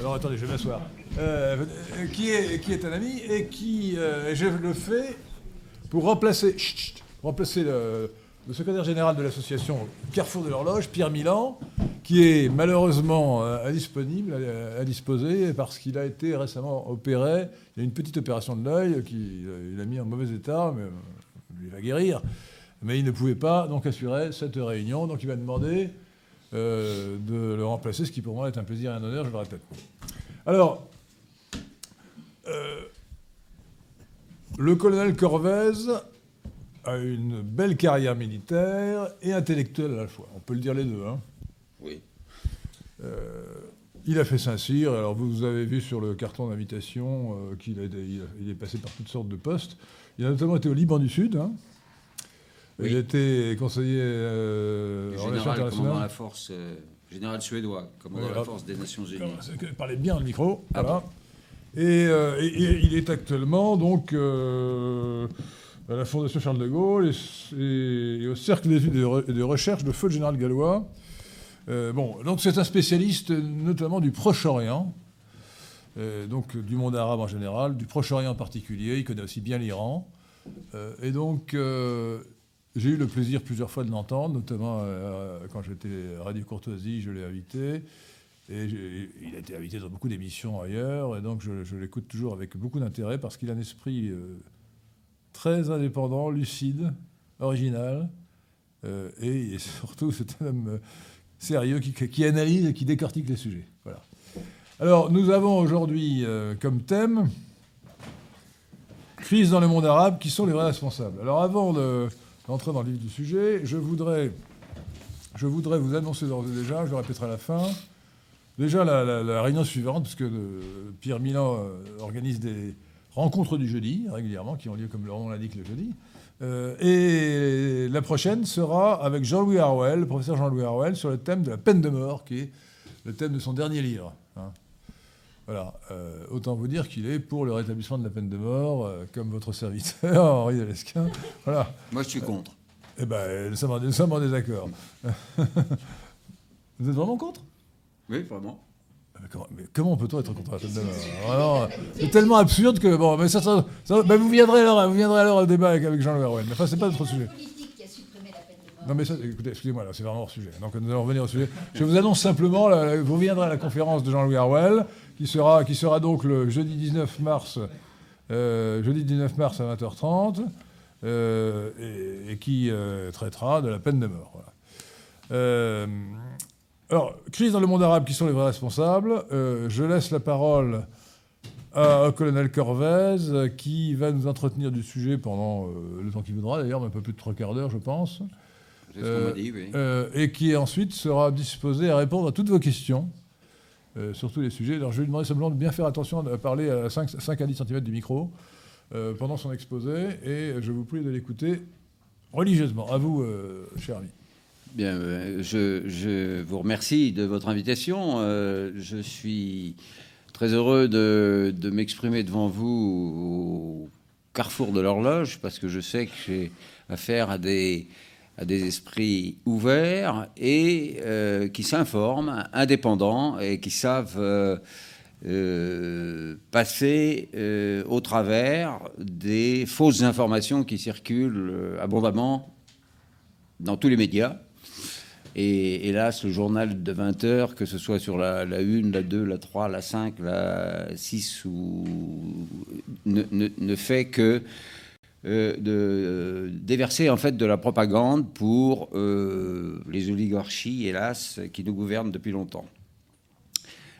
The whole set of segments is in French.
Alors attendez, je vais m'asseoir. Euh, qui, est, qui est un ami et qui, euh, je le fais pour remplacer, remplacer le, secrétaire général de l'association Carrefour de l'Horloge, Pierre Milan, qui est malheureusement euh, indisponible, euh, indisposé, parce qu'il a été récemment opéré. Il y a une petite opération de l'œil qu'il il a mis en mauvais état, mais euh, il va guérir. Mais il ne pouvait pas donc assurer cette réunion, donc il m'a demandé euh, de le remplacer, ce qui pour moi est un plaisir et un honneur, je le répète. Alors, euh, le colonel Corvez a une belle carrière militaire et intellectuelle à la fois. On peut le dire les deux. Hein. Oui. Euh, il a fait Saint-Cyr. Alors vous avez vu sur le carton d'invitation qu'il il est passé par toutes sortes de postes. Il a notamment été au Liban du Sud. hein. Oui. Il a été conseiller euh, Général, commandant la force, euh, général suédois, commandant Oui, la force des Nations Unies. Parlez bien le micro. Ah voilà. et, euh, et- et il est actuellement donc euh, à la Fondation Charles de Gaulle et, au Cercle d'études et de de recherche de feu le général Gallois. Bon, donc c'est un spécialiste notamment du Proche-Orient, donc du monde arabe en général, du Proche-Orient en particulier. Il connaît aussi bien l'Iran. Et donc, j'ai eu le plaisir plusieurs fois de l'entendre, notamment euh, quand j'étais Radio Courtoisie, je l'ai invité. Et il a été invité dans beaucoup d'émissions ailleurs, et donc je, l'écoute toujours avec beaucoup d'intérêt parce qu'il a un esprit euh, très indépendant, lucide, original, euh, et, surtout c'est un homme sérieux qui, qui analyse et qui décortique les sujets. Voilà. Alors nous avons aujourd'hui comme thème crise dans le monde arabe, qui sont les vrais responsables. Alors avant de- d'entrer dans le vif du sujet, je voudrais, vous annoncer d'ores et déjà, je le répéterai à la fin, Déjà, la, réunion suivante, parce que euh, Pierre Milan euh, organise des rencontres du jeudi, régulièrement, qui ont lieu, comme leur nom l'indique, le jeudi. Euh, et la prochaine sera avec Jean-Louis Harwell, le professeur Jean-Louis Harwell, sur le thème de la peine de mort, qui est le thème de son dernier livre. hein. Voilà. Euh, autant vous dire qu'il est pour le rétablissement de la peine de mort, euh, comme votre serviteur, Henri Delesquin. Voilà. Moi, je suis contre. Eh ben, nous sommes en, nous sommes en désaccord. vous êtes vraiment contre? Oui, vraiment. mais comment, comment peut-on être contre la peine de mort? Alors, C'est tellement absurde que bon, mais ça, ça- ça- ben, vous viendrez alors, vous viendrez alors au débat avec, avec Jean-Louis Arouet. Mais enfin, c'est pas notre sujet. politique qui a supprimé la peine de mort. Non mais ça, écoutez, excusez-moi, c'est vraiment hors sujet. Donc nous allons revenir au sujet. Je vous annonce simplement, vous viendrez à la conférence de Jean-Louis Harwell, qui sera, qui sera donc le jeudi 19 mars, euh, jeudi 19 mars à 20h30, euh, et, qui euh, traitera de la peine de mort. alors, crise dans le monde arabe, qui sont les vrais responsables? Je laisse la parole au colonel Corvez, qui va nous entretenir du sujet pendant le temps qu'il voudra, d'ailleurs, mais un peu plus de trois quarts d'heure, je pense. Euh, m'a dit, oui. Euh, et qui ensuite sera disposé à répondre à toutes vos questions euh, sur tous les sujets. Alors je vais lui demander simplement de bien faire attention à parler à 5, 5 à 10 cm du micro euh, pendant son exposé et je vous prie de l'écouter religieusement. À vous, cher ami. Bien, je, je vous remercie de votre invitation. Je suis très heureux de, de m'exprimer devant vous au carrefour de l'horloge parce que je sais que j'ai affaire à des, à des esprits ouverts et euh, qui s'informent, indépendants et qui savent euh, euh, passer au travers des fausses informations qui circulent abondamment dans tous les médias. Et hélas, le journal de 20 heures, que ce soit sur la, la 1, la 2, la 3, la 5, la 6, ou, ne fait que euh, de euh, déverser en fait de la propagande pour euh, les oligarchies, hélas, qui nous gouvernent depuis longtemps.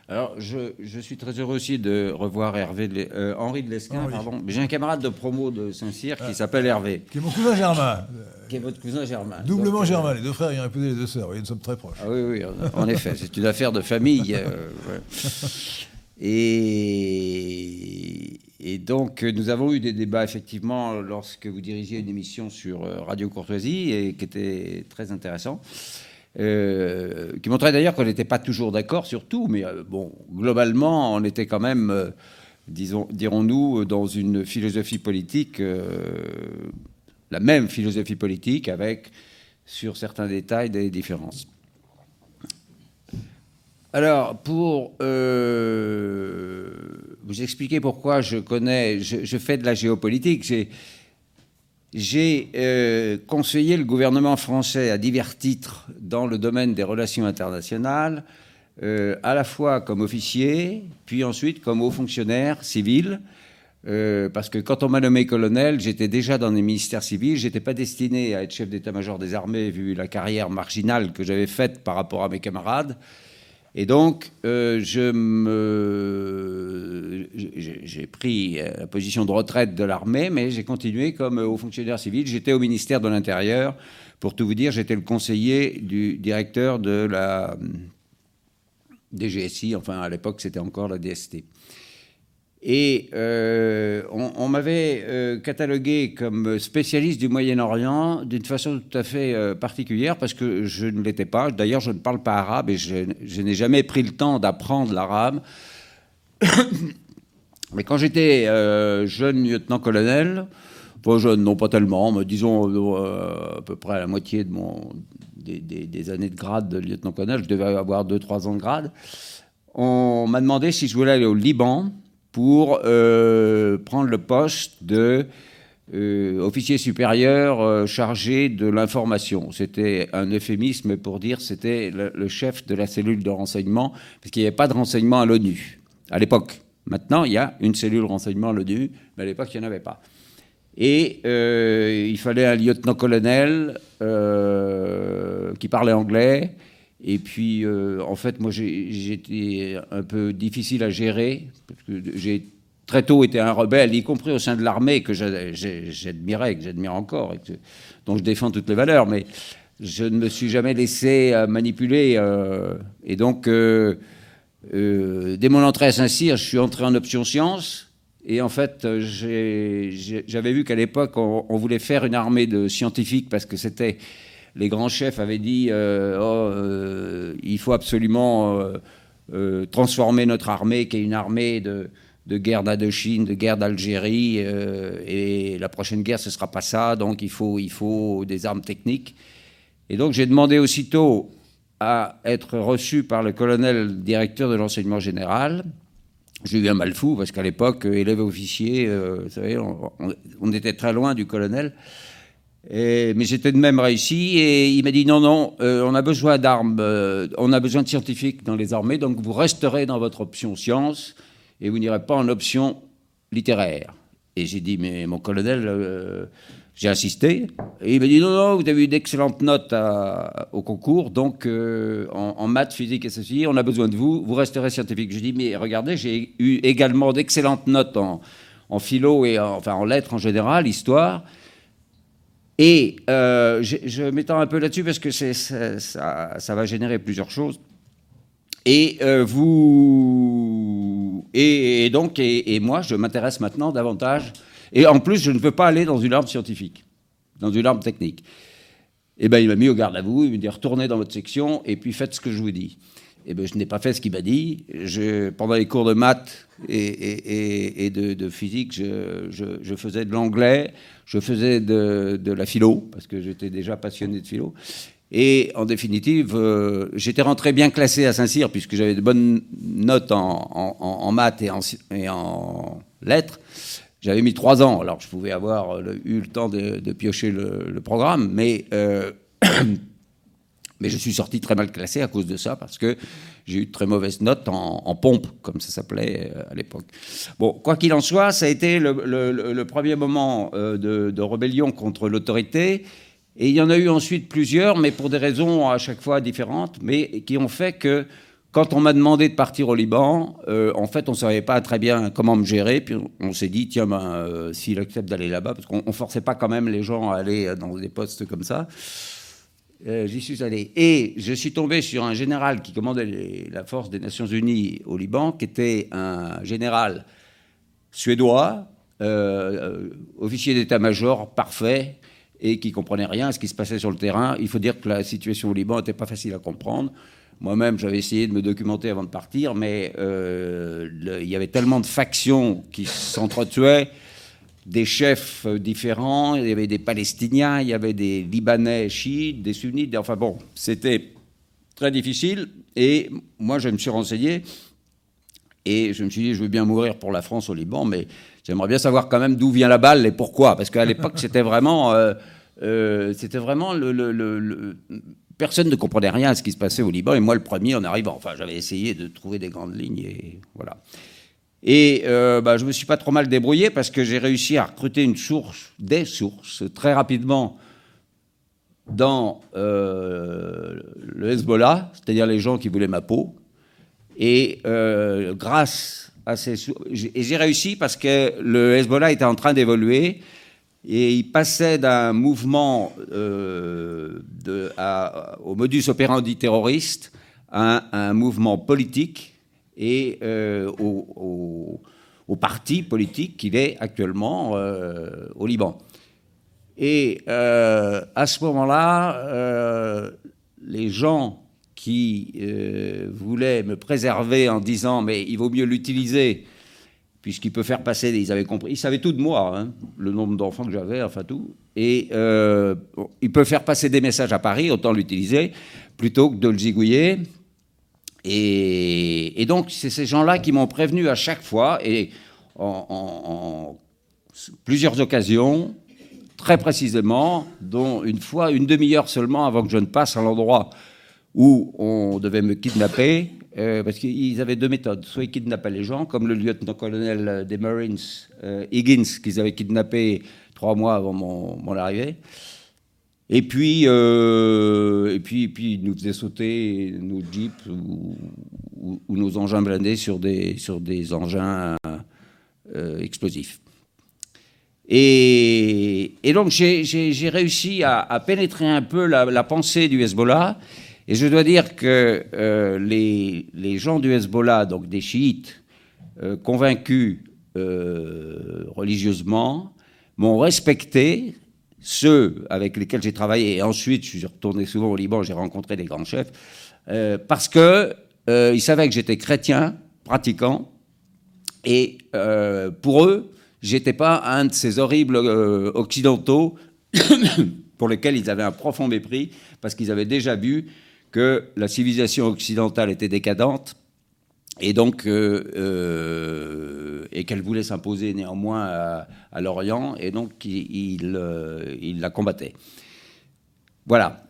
Alors, je, je suis très heureux aussi de revoir Hervé de euh, Henri de Lesquin, pardon. J'ai un camarade de promo de Saint-Cyr qui s'appelle Hervé, Qui est mon cousin Germain. qui est votre cousin Germain. Doublement Donc, Germain, les deux frères ayant épousé les deux sœurs. Voyez, nous sommes très proches. Ah oui, oui, en- en effet, c'est une affaire de famille. ouais. et, et donc, euh, nous avons eu des débats, effectivement, lorsque vous dirigez une émission sur euh, Radio Courtoisie, et qui était très intéressant. euh, qui montrait d'ailleurs qu'on n'était pas toujours d'accord sur tout, mais bon, globalement, on était quand même, dirons-nous, dans une philosophie politique, la même philosophie politique, avec, sur certains détails, des différences. Alors, pour euh, vous expliquer pourquoi je connais, je, fais de la géopolitique. J'ai euh, conseillé le gouvernement français à divers titres dans le domaine des relations internationales, euh, à la fois comme officier, puis ensuite comme haut fonctionnaire civil. Parce que quand on m'a nommé colonel, j'étais déjà dans les ministères civils, j'étais pas destiné à être chef d'état-major des armées vu la carrière marginale que j'avais faite par rapport à mes camarades. Et donc, euh, j'ai pris la position de retraite de l'armée, mais j'ai continué comme haut fonctionnaire civil. J'étais au ministère de l'Intérieur. Pour tout vous dire, j'étais le conseiller du directeur de la DGSI, enfin à l'époque c'était encore la DST. Et euh, on, m'avait euh, catalogué comme spécialiste du Moyen-Orient d'une façon tout à fait euh, particulière parce que je ne l'étais pas. D'ailleurs, je ne parle pas arabe et je, n'ai jamais pris le temps d'apprendre l'arabe. Mais quand j'étais jeune lieutenant-colonel, pas jeune, non pas tellement, mais disons à peu près à la moitié de mon, des années de grade de lieutenant-colonel, je devais avoir 2-3 ans de grade, on m'a demandé si je voulais aller au Liban pour euh, prendre le poste de euh, officier supérieur euh, chargé de l'information. C'était un euphémisme pour dire c'était le, chef de la cellule de renseignement, parce qu'il n'y avait pas de renseignement à l'ONU à l'époque. Maintenant, il y a une cellule renseignement à l'ONU, mais à l'époque, il n'y en avait pas. Et il fallait un lieutenant-colonel qui parlait anglais, et puis, euh, en fait, moi, j'étais un peu difficile à gérer, parce que j'ai très tôt été un rebelle, y compris au sein de l'armée, que j'admirais, que j'admire encore, dont je défends toutes les valeurs, mais je ne me suis jamais laissé euh, manipuler. Euh, et donc, dès mon entrée à Saint-Cyr, je suis entré en option sciences. Et en fait, j'avais vu qu'à l'époque, on, voulait faire une armée de scientifiques parce que c'était les grands chefs avaient dit euh, oh, euh, il faut absolument euh, transformer notre armée, qui est une armée de, guerre d'Indochine, de guerre d'Algérie, et la prochaine guerre, ce ne sera pas ça, donc il faut, il faut des armes techniques. Et donc j'ai demandé aussitôt à être reçu par le colonel directeur de l'enseignement général. J'ai eu un mal fou, parce qu'à l'époque, élève officier, vous savez, on, était très loin du colonel mais j'étais de même réussi et il m'a dit non, non, euh, on a besoin d'armes, euh, on a besoin de scientifiques dans les armées, donc vous resterez dans votre option science et vous n'irez pas en option littéraire. Et j'ai dit, mais mon colonel, euh, j'ai insisté. Et il m'a dit non, non, vous avez eu d'excellentes notes au concours, donc en, maths, physique et ceci, on a besoin de vous, vous resterez scientifique. J'ai dit, mais regardez, j'ai eu également d'excellentes notes en, philo et enfin en lettres en général, histoire. Et euh, je, m'étends un peu là-dessus parce que ça, va générer plusieurs choses. Et euh, vous et, donc et, moi, je m'intéresse maintenant davantage. Et en plus, je ne veux pas aller dans une arme scientifique, dans une arme technique. Eh ben, il m'a mis au garde à vous. Il m'a dit retournez dans votre section et puis faites ce que je vous dis. Eh ben, je n'ai pas fait ce qu'il m'a dit. Pendant les cours de maths et, de, physique, je, faisais de l'anglais je faisais de, la philo, parce que j'étais déjà passionné de philo. Et en définitive, euh, j'étais rentré bien classé à Saint-Cyr, puisque j'avais de bonnes notes en, maths et en, et en, lettres. J'avais mis trois ans, alors je pouvais avoir eu le temps de, piocher le, programme, mais euh, Mais je suis sorti très mal classé à cause de ça, parce que j'ai eu de très mauvaises notes en, pompe, comme ça s'appelait euh, à l'époque. Bon, quoi qu'il en soit, ça a été le, premier moment euh, de, rébellion contre l'autorité. Et il y en a eu ensuite plusieurs, mais pour des raisons à chaque fois différentes, mais qui ont fait que quand on m'a demandé de partir au Liban, euh, en fait, on ne savait pas très bien comment me gérer. Puis on, s'est dit, tiens, ben, s'il accepte d'aller là-bas, parce qu'on ne forçait pas quand même les gens à aller dans des postes comme ça. Euh, j'y suis allé. Et je suis tombé sur un général qui commandait la force des Nations Unies au Liban, qui était un général suédois, euh, officier d'état-major parfait, et qui comprenait rien à ce qui se passait sur le terrain. Il faut dire que la situation au Liban n'était pas facile à comprendre. Moi-même, j'avais essayé de me documenter avant de partir, mais euh, il y avait tellement de factions qui s'entretuaient des chefs euh, différents. Il y avait des Palestiniens, il y avait des Libanais chiites, des sunnites. Enfin bon, c'était très difficile. Et moi, je me suis renseigné. Et je me suis dit, je veux bien mourir pour la France au Liban, mais j'aimerais bien savoir quand même d'où vient la balle et pourquoi. Parce qu'à l'époque, c'était vraiment, euh, euh, c'était vraiment personne ne comprenait rien à ce qui se passait au Liban. Et moi, le premier, en arrivant, enfin, j'avais essayé de trouver des grandes lignes et voilà. Et euh, bah, je me suis pas trop mal débrouillé parce que j'ai réussi à recruter une source, des sources, très rapidement dans euh, le Hezbollah, c'est-à-dire les gens qui voulaient ma peau. Et euh, grâce à ces sou- j'ai- réussi parce que le Hezbollah était en train d'évoluer et il passait d'un mouvement au modus operandi terroriste à un mouvement politique et euh, au, au- au parti politique qu'il est actuellement euh, au Liban. Et euh, à ce moment-là, euh, les gens qui euh, voulaient me préserver en disant mais il vaut mieux l'utiliser puisqu'il peut faire passer, ils avaient compris, ils savaient tout de moi, hein, le nombre d'enfants que j'avais, enfin tout, et il peut faire passer des messages à Paris, autant l'utiliser plutôt que de le zigouiller. Et, donc c'est ces gens-là qui m'ont prévenu à chaque fois et en, plusieurs occasions très précisément, dont une fois, une demi-heure seulement avant que je ne passe à l'endroit où on devait me kidnapper, euh, parce qu'ils avaient deux méthodes. Soit ils kidnappaient les gens, comme le lieutenant-colonel des Marines, euh, Higgins, qu'ils avaient kidnappé trois mois avant mon arrivée. Et puis, euh, et puis, et puis, ils nous faisaient sauter nos jeeps ou, nos engins blindés sur des, sur des engins euh, explosifs. Et, donc j'ai- réussi à, pénétrer un peu la, pensée du Hezbollah. Et je dois dire que euh, les, les gens du Hezbollah, donc des chiites euh, convaincus religieusement, m'ont respecté. Ceux avec lesquels j'ai travaillé, et ensuite je suis retourné souvent au Liban, j'ai rencontré des grands chefs, euh, parce que euh, ils savaient que j'étais chrétien, pratiquant, et euh, pour eux, j'étais pas un de ces horribles occidentaux pour lesquels ils avaient un profond mépris, parce qu'ils avaient déjà vu que la civilisation occidentale était décadente, et donc euh, euh, et qu'elle voulait s'imposer néanmoins à, l'Orient, et donc il, euh, il la combattait. Voilà.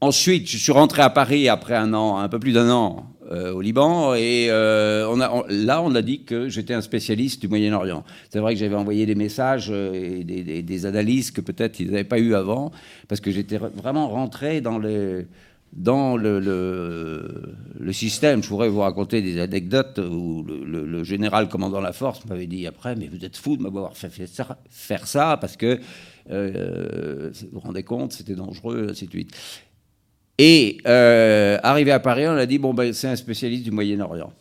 Ensuite, je suis rentré à Paris après un an, un peu plus d'un an au Liban, et on a, là, on a dit que j'étais un spécialiste du Moyen-Orient. C'est vrai que j'avais envoyé des messages et des, des- des analyses que peut-être ils n'avaient pas eu avant, parce que j'étais vraiment rentré dans le dans le, système. Je pourrais vous raconter des anecdotes où le, général commandant la force m'avait dit après, mais vous êtes fou de m'avoir fait, ça, faire ça, parce que euh, vous vous rendez compte, c'était dangereux, ainsi de suite. Et euh, arrivé à Paris, on a dit bon ben c'est un spécialiste du Moyen-Orient.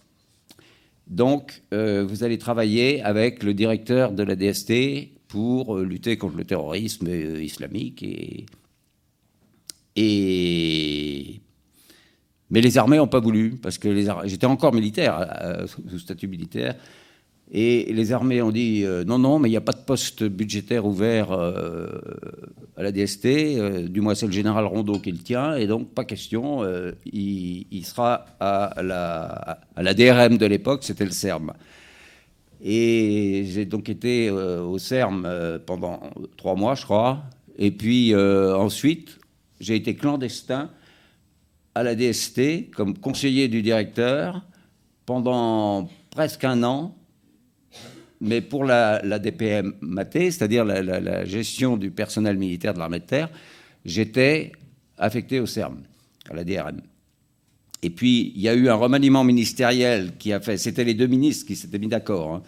Donc euh, vous allez travailler avec le directeur de la DST pour lutter contre le terrorisme islamique et mais les armées n'ont pas voulu parce que j'étais encore militaire euh, sous statut militaire et les armées ont dit euh, non, non, mais il n'y a pas de poste budgétaire ouvert euh, à la DST. du moins, c'est le général Rondeau qui le tient. Et donc, pas question. il, sera à la, DRM de l'époque, c'était le CERM. Et j'ai donc été au CERM pendant trois mois, je crois. Et puis ensuite, j'ai été clandestin à la DST comme conseiller du directeur pendant presque un an mais pour la, la DPM maté, c'est-à-dire la, gestion du personnel militaire de l'armée de terre, j'étais affecté au CERM, à la DRM. Et puis, il y a eu un remaniement ministériel qui a fait. C'était les deux ministres qui s'étaient mis d'accord. hein.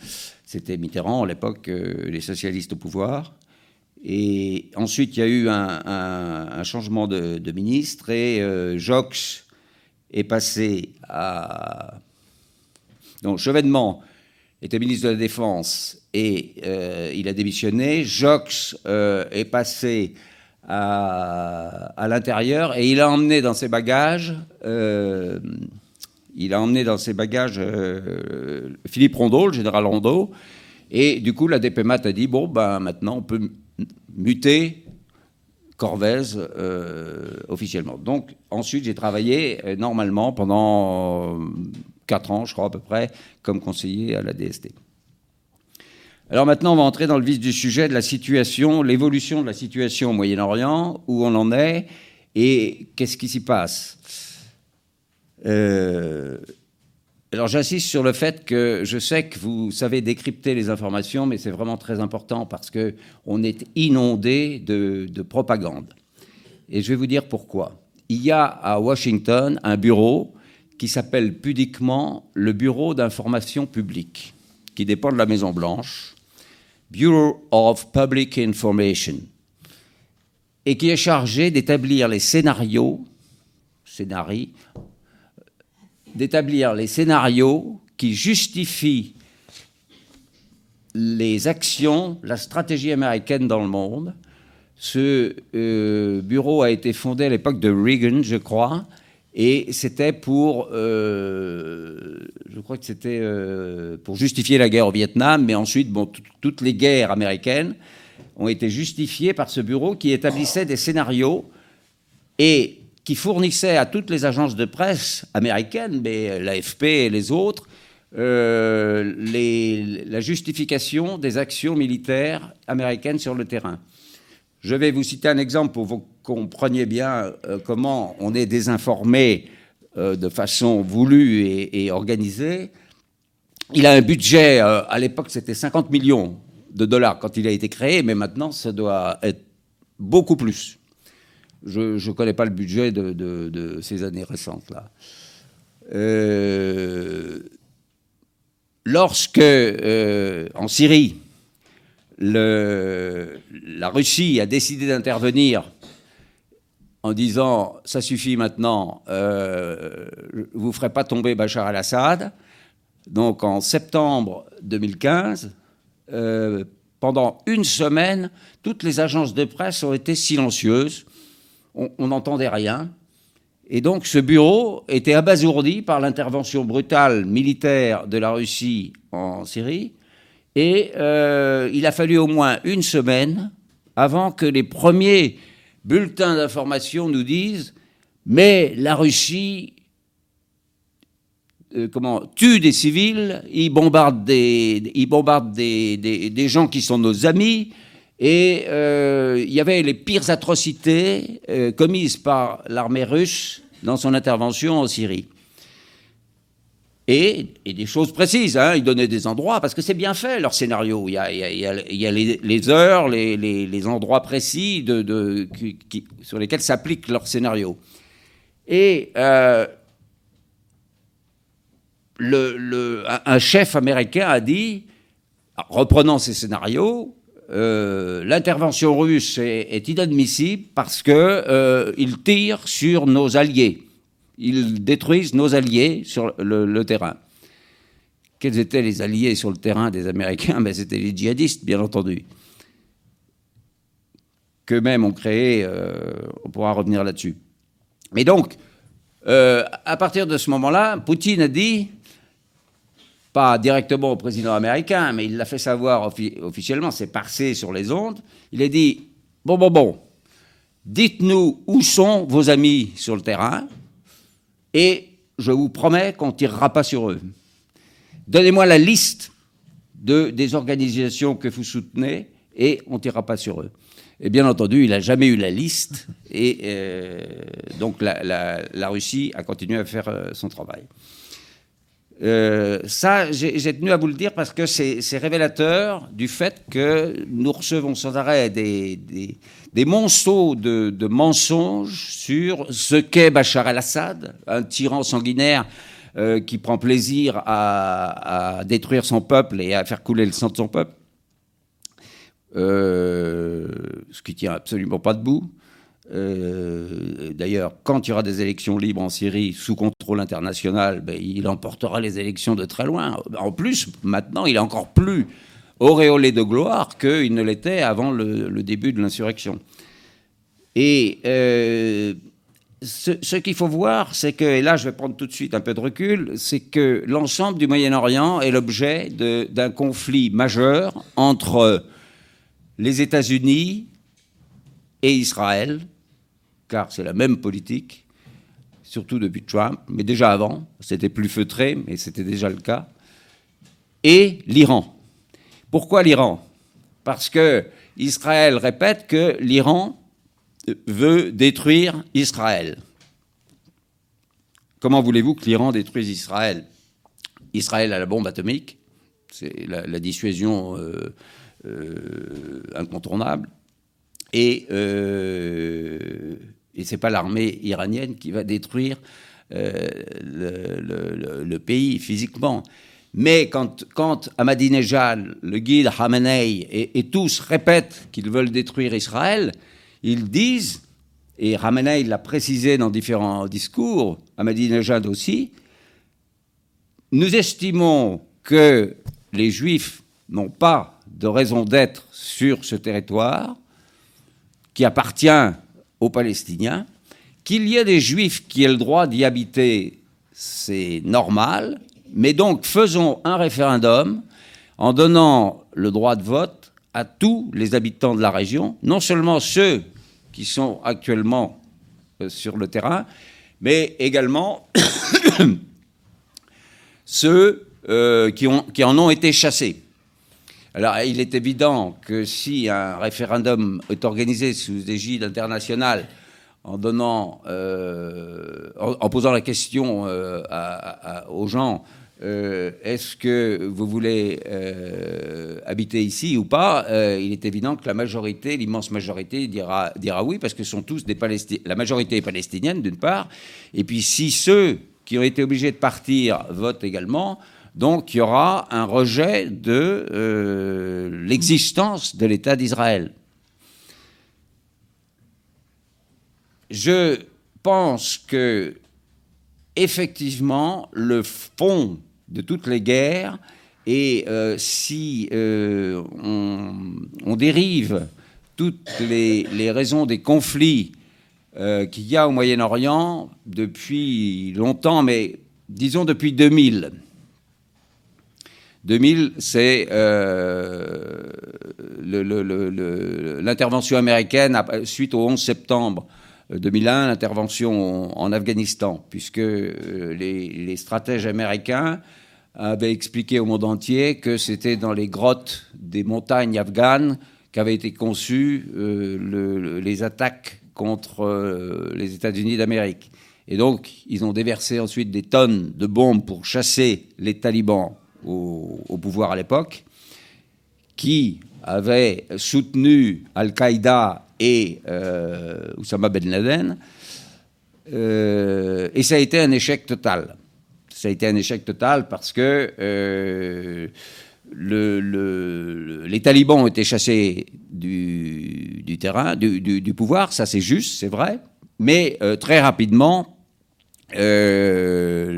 C'était Mitterrand, à l'époque, euh, les socialistes au pouvoir. Et ensuite, il y a eu un, changement de, ministre et euh, Jox est passé à. Donc, Chevènement était ministre de la Défense et euh, il a démissionné. Jox euh, est passé à, l'intérieur et il a emmené dans ses bagages, euh, il a emmené dans ses bagages Philippe Rondeau, le général Rondeau, et du coup la DPMAT a dit bon ben maintenant on peut m- muter Corvez euh, officiellement. Donc ensuite j'ai travaillé euh, normalement pendant 4 ans, je crois à peu près, comme conseiller à la DST. Alors maintenant, on va entrer dans le vif du sujet de la situation, l'évolution de la situation au Moyen-Orient, où on en est et qu'est-ce qui s'y passe? Euh, alors j'insiste sur le fait que je sais que vous savez décrypter les informations, mais c'est vraiment très important parce que on est inondé de, de propagande. Et je vais vous dire pourquoi. Il y a à Washington un bureau qui s'appelle pudiquement le Bureau d'information publique, qui dépend de la Maison Blanche, Bureau of Public Information, et qui est chargé d'établir les scénarios, scénarii, d'établir les scénarios qui justifient les actions, la stratégie américaine dans le monde. Ce euh, bureau a été fondé à l'époque de Reagan, je crois, et c'était pour, euh, euh, justifier la guerre au Vietnam, mais ensuite, toutes les guerres américaines ont été justifiées par ce bureau qui établissait des scénarios et qui fournissait à toutes les agences de presse américaines, mais l'AFP et les autres, euh, la justification des actions militaires américaines sur le terrain. Je vais vous citer un exemple pour que vous compreniez bien euh, comment on est désinformé euh, de façon voulue et, organisée. Il a un budget, à l'époque c'était 50 millions de dollars quand il a été créé, mais maintenant ça doit être beaucoup plus. Je ne connais pas le budget de, ces années récentes-là. Euh, lorsque, euh, en Syrie, la Russie a décidé d'intervenir en disant ça suffit maintenant, euh, vous ne ferez pas tomber Bachar el-Assad. Donc en septembre 2015, euh, pendant une semaine, toutes les agences de presse ont été silencieuses, on n'entendait rien. Et donc ce bureau était abasourdi par l'intervention brutale militaire de la Russie en Syrie et euh, il a fallu au moins une semaine avant que les premiers bulletins d'information nous disent mais la Russie euh, comment, tue des civils, il bombarde des, des, des, des gens qui sont nos amis, et euh, il y avait les pires atrocités euh, commises par l'armée russe dans son intervention en Syrie. Et, et, des choses précises. Hein. Ils donnaient des endroits, parce que c'est bien fait, leur scénario. Il y a, il y a, il y a les, heures, les, les, les, endroits précis de, de, qui, qui, sur lesquels s'applique leur scénario. Et euh, le, le, un chef américain a dit, reprenant ces scénarios, euh, l'intervention russe est, inadmissible parce que euh, il tire sur nos alliés ils détruisent nos alliés sur le, le, terrain. Quels étaient les alliés sur le terrain des Américains? Ben, C'était les djihadistes, bien entendu. Qu'eux-mêmes ont créé, euh, on pourra revenir là-dessus. Mais donc, euh, à partir de ce moment-là, Poutine a dit, pas directement au président américain, mais il l'a fait savoir offi officiellement, c'est passé sur les ondes, il a dit, bon, bon, bon, dites-nous où sont vos amis sur le terrain, et je vous promets qu'on ne tirera pas sur eux. Donnez-moi la liste de, des organisations que vous soutenez et on ne tirera pas sur eux. Et bien entendu, il n'a jamais eu la liste et euh, donc la, Russie a continué à faire euh, son travail. Euh, ça, j'ai tenu à vous le dire parce que c'est révélateur du fait que nous recevons sans arrêt des, des, des monceaux de, de, mensonges sur ce qu'est Bachar el-Assad, un tyran sanguinaire euh, qui prend plaisir à, à, détruire son peuple et à faire couler le sang de son peuple, euh, ce qui tient absolument pas debout. Euh, D'ailleurs, quand il y aura des élections libres en Syrie sous contrôle international, ben, il emportera les élections de très loin. En plus, maintenant, il est encore plus auréolé de gloire qu'il ne l'était avant le, début de l'insurrection. Et euh, ce, ce qu'il faut voir, c'est que, et là je vais prendre tout de suite un peu de recul, c'est que l'ensemble du Moyen-Orient est l'objet d'un conflit majeur entre les États-Unis et Israël, car c'est la même politique. surtout depuis Trump, mais déjà avant, c'était plus feutré, mais c'était déjà le cas, et l'Iran. Pourquoi l'Iran? Parce que Israël répète que l'Iran veut détruire Israël. Comment voulez-vous que l'Iran détruise Israël? Israël a la bombe atomique, c'est la, dissuasion euh, euh, incontournable, et, euh, et ce n'est pas l'armée iranienne qui va détruire le, pays physiquement. Mais quand, quand Ahmadinejad, le guide Khamenei et, et tous répètent qu'ils veulent détruire Israël, ils disent, et Khamenei l'a précisé dans différents discours, Ahmadinejad aussi, nous estimons que les Juifs n'ont pas de raison d'être sur ce territoire qui appartient aux Palestiniens, qu'il y ait des Juifs qui aient le droit d'y habiter, c'est normal, mais donc faisons un référendum en donnant le droit de vote à tous les habitants de la région, non seulement ceux qui sont actuellement euh, sur le terrain, mais également ceux euh, qui, en ont été chassés. Alors, il est évident que si un référendum est organisé sous égide internationale, en donnant, euh, en, posant la question aux gens euh, est-ce que vous voulez euh, habiter ici ou pas euh, Il est évident que la majorité, l'immense majorité, dira, dira oui, parce que sont tous des. La majorité est palestinienne, d'une part. Et puis, si ceux qui ont été obligés de partir votent également, donc il y aura un rejet de l'existence de l'État d'Israël. Je pense que effectivement, le fond de toutes les guerres. Et euh, si euh, on, dérive toutes les, raisons des conflits euh, qu'il y a au Moyen-Orient depuis longtemps, mais disons depuis 2000. 2000, c'est l'intervention américaine suite au 11 septembre 2001, l'intervention en Afghanistan, puisque euh, les, stratèges américains avaient expliqué au monde entier que c'était dans les grottes des montagnes afghanes qu'avaient été conçues euh, les attaques contre euh, les États-Unis d'Amérique. Et donc, ils ont déversé ensuite des tonnes de bombes pour chasser les talibans au pouvoir à l'époque, qui avaient soutenu Al-Qaïda et euh, Oussama Ben Laden. Euh, et ça a été un échec total. Ça a été un échec total parce que euh, le, les talibans ont été chassés du, terrain, du, pouvoir, ça c'est juste, c'est vrai, mais très rapidement, les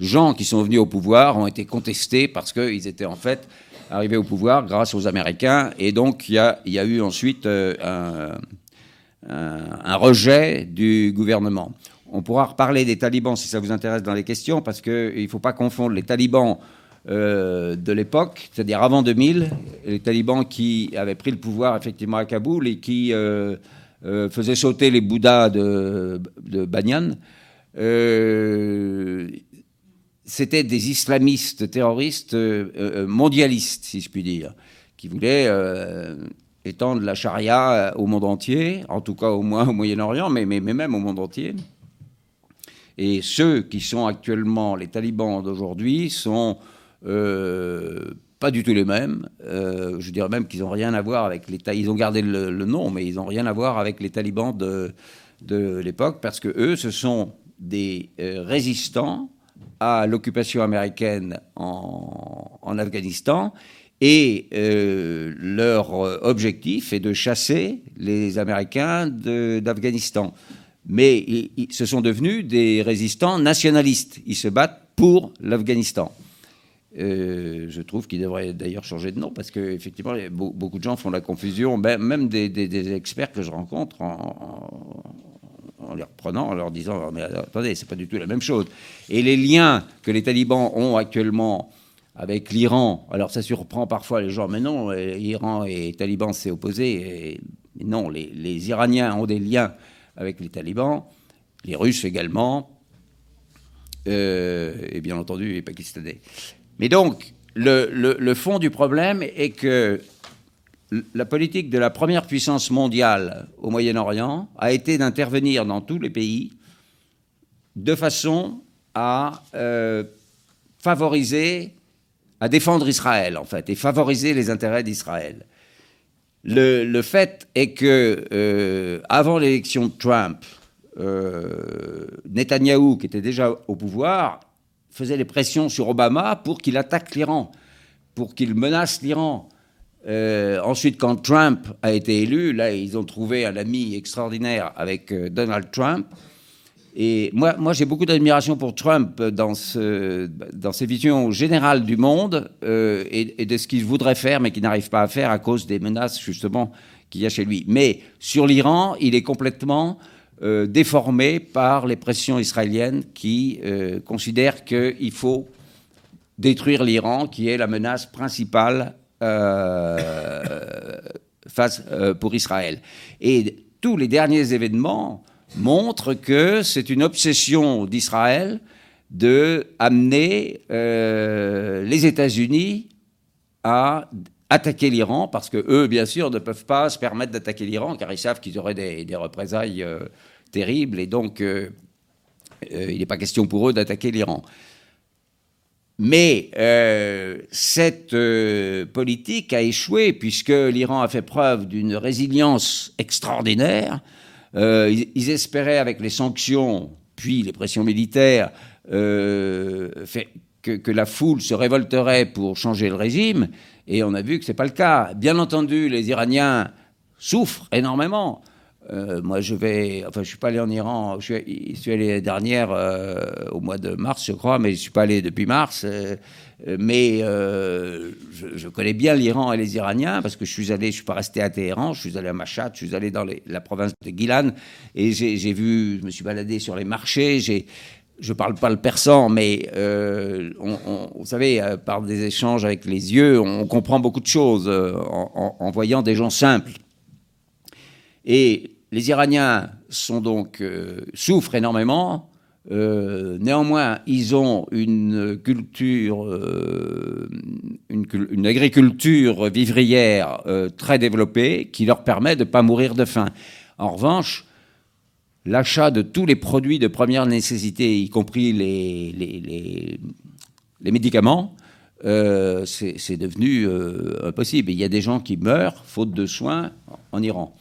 gens qui sont venus au pouvoir ont été contestés parce qu'ils étaient en fait arrivé au pouvoir grâce aux Américains. Et donc, il y a, eu ensuite euh, un, un, rejet du gouvernement. On pourra reparler des talibans si ça vous intéresse dans les questions, parce qu'il ne faut pas confondre les talibans euh, de l'époque, c'est-à-dire avant 2000, les talibans qui avaient pris le pouvoir effectivement à Kaboul et qui euh, faisaient sauter les Bouddhas de, de Banyan c'était des islamistes terroristes euh, euh, mondialistes, si je puis dire, qui voulaient euh, étendre la charia au monde entier, en tout cas au moins au Moyen-Orient, mais, même au monde entier. Et ceux qui sont actuellement les talibans d'aujourd'hui sont pas du tout les mêmes. je dirais même qu'ils n'ont rien à voir avec les Ils ont gardé le, nom, mais ils n'ont rien à voir avec les talibans de l'époque, parce que eux, ce sont des résistants à l'occupation américaine en, Afghanistan et euh, leur objectif est de chasser les Américains d'Afghanistan. Mais ils, se sont devenus des résistants nationalistes. Ils se battent pour l'Afghanistan. Euh, je trouve qu'ils devraient d'ailleurs changer de nom parce qu'effectivement, beaucoup de gens font la confusion, même des, experts que je rencontre en, les reprenant, en leur disant mais attendez, c'est pas du tout la même chose. Et les liens que les talibans ont actuellement avec l'Iran, alors ça surprend parfois les gens, mais non, l'Iran et les talibans c'est opposé. Non, les, Iraniens ont des liens avec les talibans les Russes également, et bien entendu les Pakistanais. Mais donc, le, fond du problème est que la politique de la première puissance mondiale au Moyen-Orient a été d'intervenir dans tous les pays de façon à euh, favoriser, à défendre Israël en fait, et favoriser les intérêts d'Israël. Le, fait est que euh, avant l'élection de Trump, euh, Netanyahou, qui était déjà au pouvoir, faisait des pressions sur Obama pour qu'il attaque l'Iran, pour qu'il menace l'Iran. Euh, ensuite, quand Trump a été élu, là, ils ont trouvé un ami extraordinaire avec euh, Donald Trump. Et moi, moi j'ai beaucoup d'admiration pour Trump dans, ce, dans ses visions générales du monde euh, et, et, de ce qu'il voudrait faire, mais qu'il n'arrive pas à faire à cause des menaces, justement, qu'il y a chez lui. Mais sur l'Iran, il est complètement déformé par les pressions israéliennes qui considèrent qu'il faut détruire l'Iran, qui est la menace principale face, pour Israël. Et tous les derniers événements montrent que c'est une obsession d'Israël de amener les États-Unis à attaquer l'Iran, parce que eux, bien sûr, ne peuvent pas se permettre d'attaquer l'Iran, car ils savent qu'ils auraient des, représailles terrible, et donc euh, euh, il n'est pas question pour eux d'attaquer l'Iran. Mais euh, cette politique a échoué puisque l'Iran a fait preuve d'une résilience extraordinaire. Ils, espéraient avec les sanctions, puis les pressions militaires, fait, que, que, la foule se révolterait pour changer le régime, et on a vu que ce n'est pas le cas. Bien entendu, les Iraniens souffrent énormément. Euh, moi, je vais. Enfin, je suis pas allé en Iran. Je suis, allé dernière euh, au mois de mars, je crois, mais je suis pas allé depuis mars. Euh, mais je, connais bien l'Iran et les Iraniens parce que je suis allé. Je suis pas resté à Téhéran. Je suis allé à Mashhad. Je suis allé dans la province de Gilan et j'ai vu. Je me suis baladé sur les marchés. J'ai je parle pas le persan, mais vous savez, par des échanges avec les yeux, on comprend beaucoup de choses en, voyant des gens simples. Et les Iraniens euh, souffrent énormément. Euh, néanmoins, ils ont une euh, agriculture vivrière très développée qui leur permet de ne pas mourir de faim. En revanche, l'achat de tous les produits de première nécessité, y compris les, médicaments, c'est devenu impossible. Il y a des gens qui meurent faute de soins en Iran.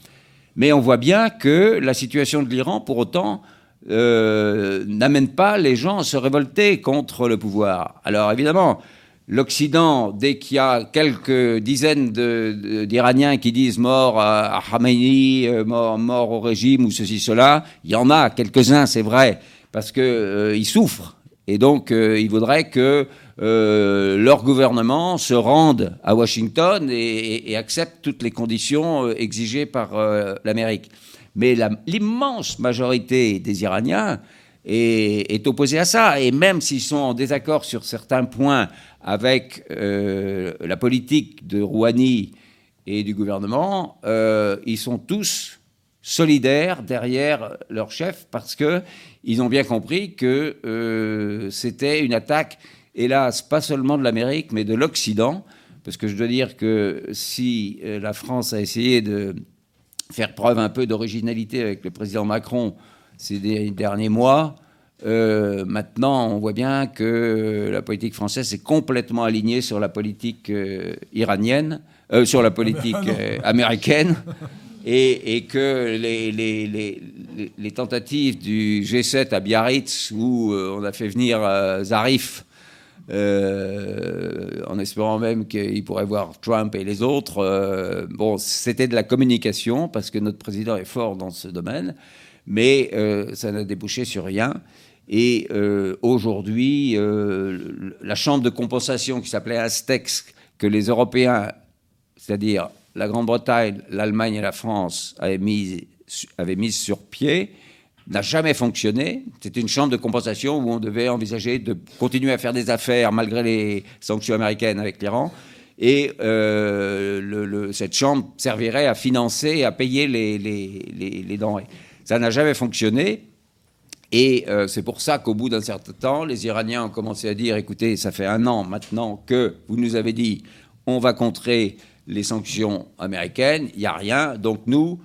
Mais on voit bien que la situation de l'Iran, pour autant, euh, n'amène pas les gens à se révolter contre le pouvoir. Alors évidemment, l'Occident, dès qu'il y a quelques dizaines d'Iraniens qui disent mort à, Khamenei, euh, mort, au régime ou ceci, cela, il y en a quelques-uns, c'est vrai, parce qu'ils euh, souffrent. Et donc, il vaudrait que euh, leur gouvernement se rendent à Washington et, acceptent toutes les conditions euh, exigées par euh, l'Amérique. Mais l'immense majorité des Iraniens est, opposée à ça. Et même s'ils sont en désaccord sur certains points avec la politique de Rouhani et du gouvernement, ils sont tous solidaires derrière leur chef parce qu'ils ont bien compris que c'était une attaque hélas, pas seulement de l'Amérique, mais de l'Occident, parce que je dois dire que si euh, la France a essayé de faire preuve un peu d'originalité avec le président Macron ces derniers mois, euh, maintenant, on voit bien que la politique française est complètement alignée sur la politique euh, iranienne, sur la politique américaine, et, que les, les, les, tentatives du G7 à Biarritz, où on a fait venir Zarif euh, en espérant même qu'il pourrait voir Trump et les autres. Euh, bon, c'était de la communication parce que notre président est fort dans ce domaine, mais euh, ça n'a débouché sur rien. Et aujourd'hui, la chambre de compensation qui s'appelait Astex, que les Européens, c'est-à-dire la Grande-Bretagne, l'Allemagne et la France, avaient mise, avaient mise sur pied, n'a jamais fonctionné. C'était une chambre de compensation où on devait envisager de continuer à faire des affaires malgré les sanctions américaines avec l'Iran. Et euh, cette chambre servirait à financer et à payer les, les, denrées. Ça n'a jamais fonctionné. Et euh, c'est pour ça qu'au bout d'un certain temps, les Iraniens ont commencé à dire, écoutez, ça fait un an maintenant que vous nous avez dit, on va contrer les sanctions américaines, il n'y a rien, donc nous,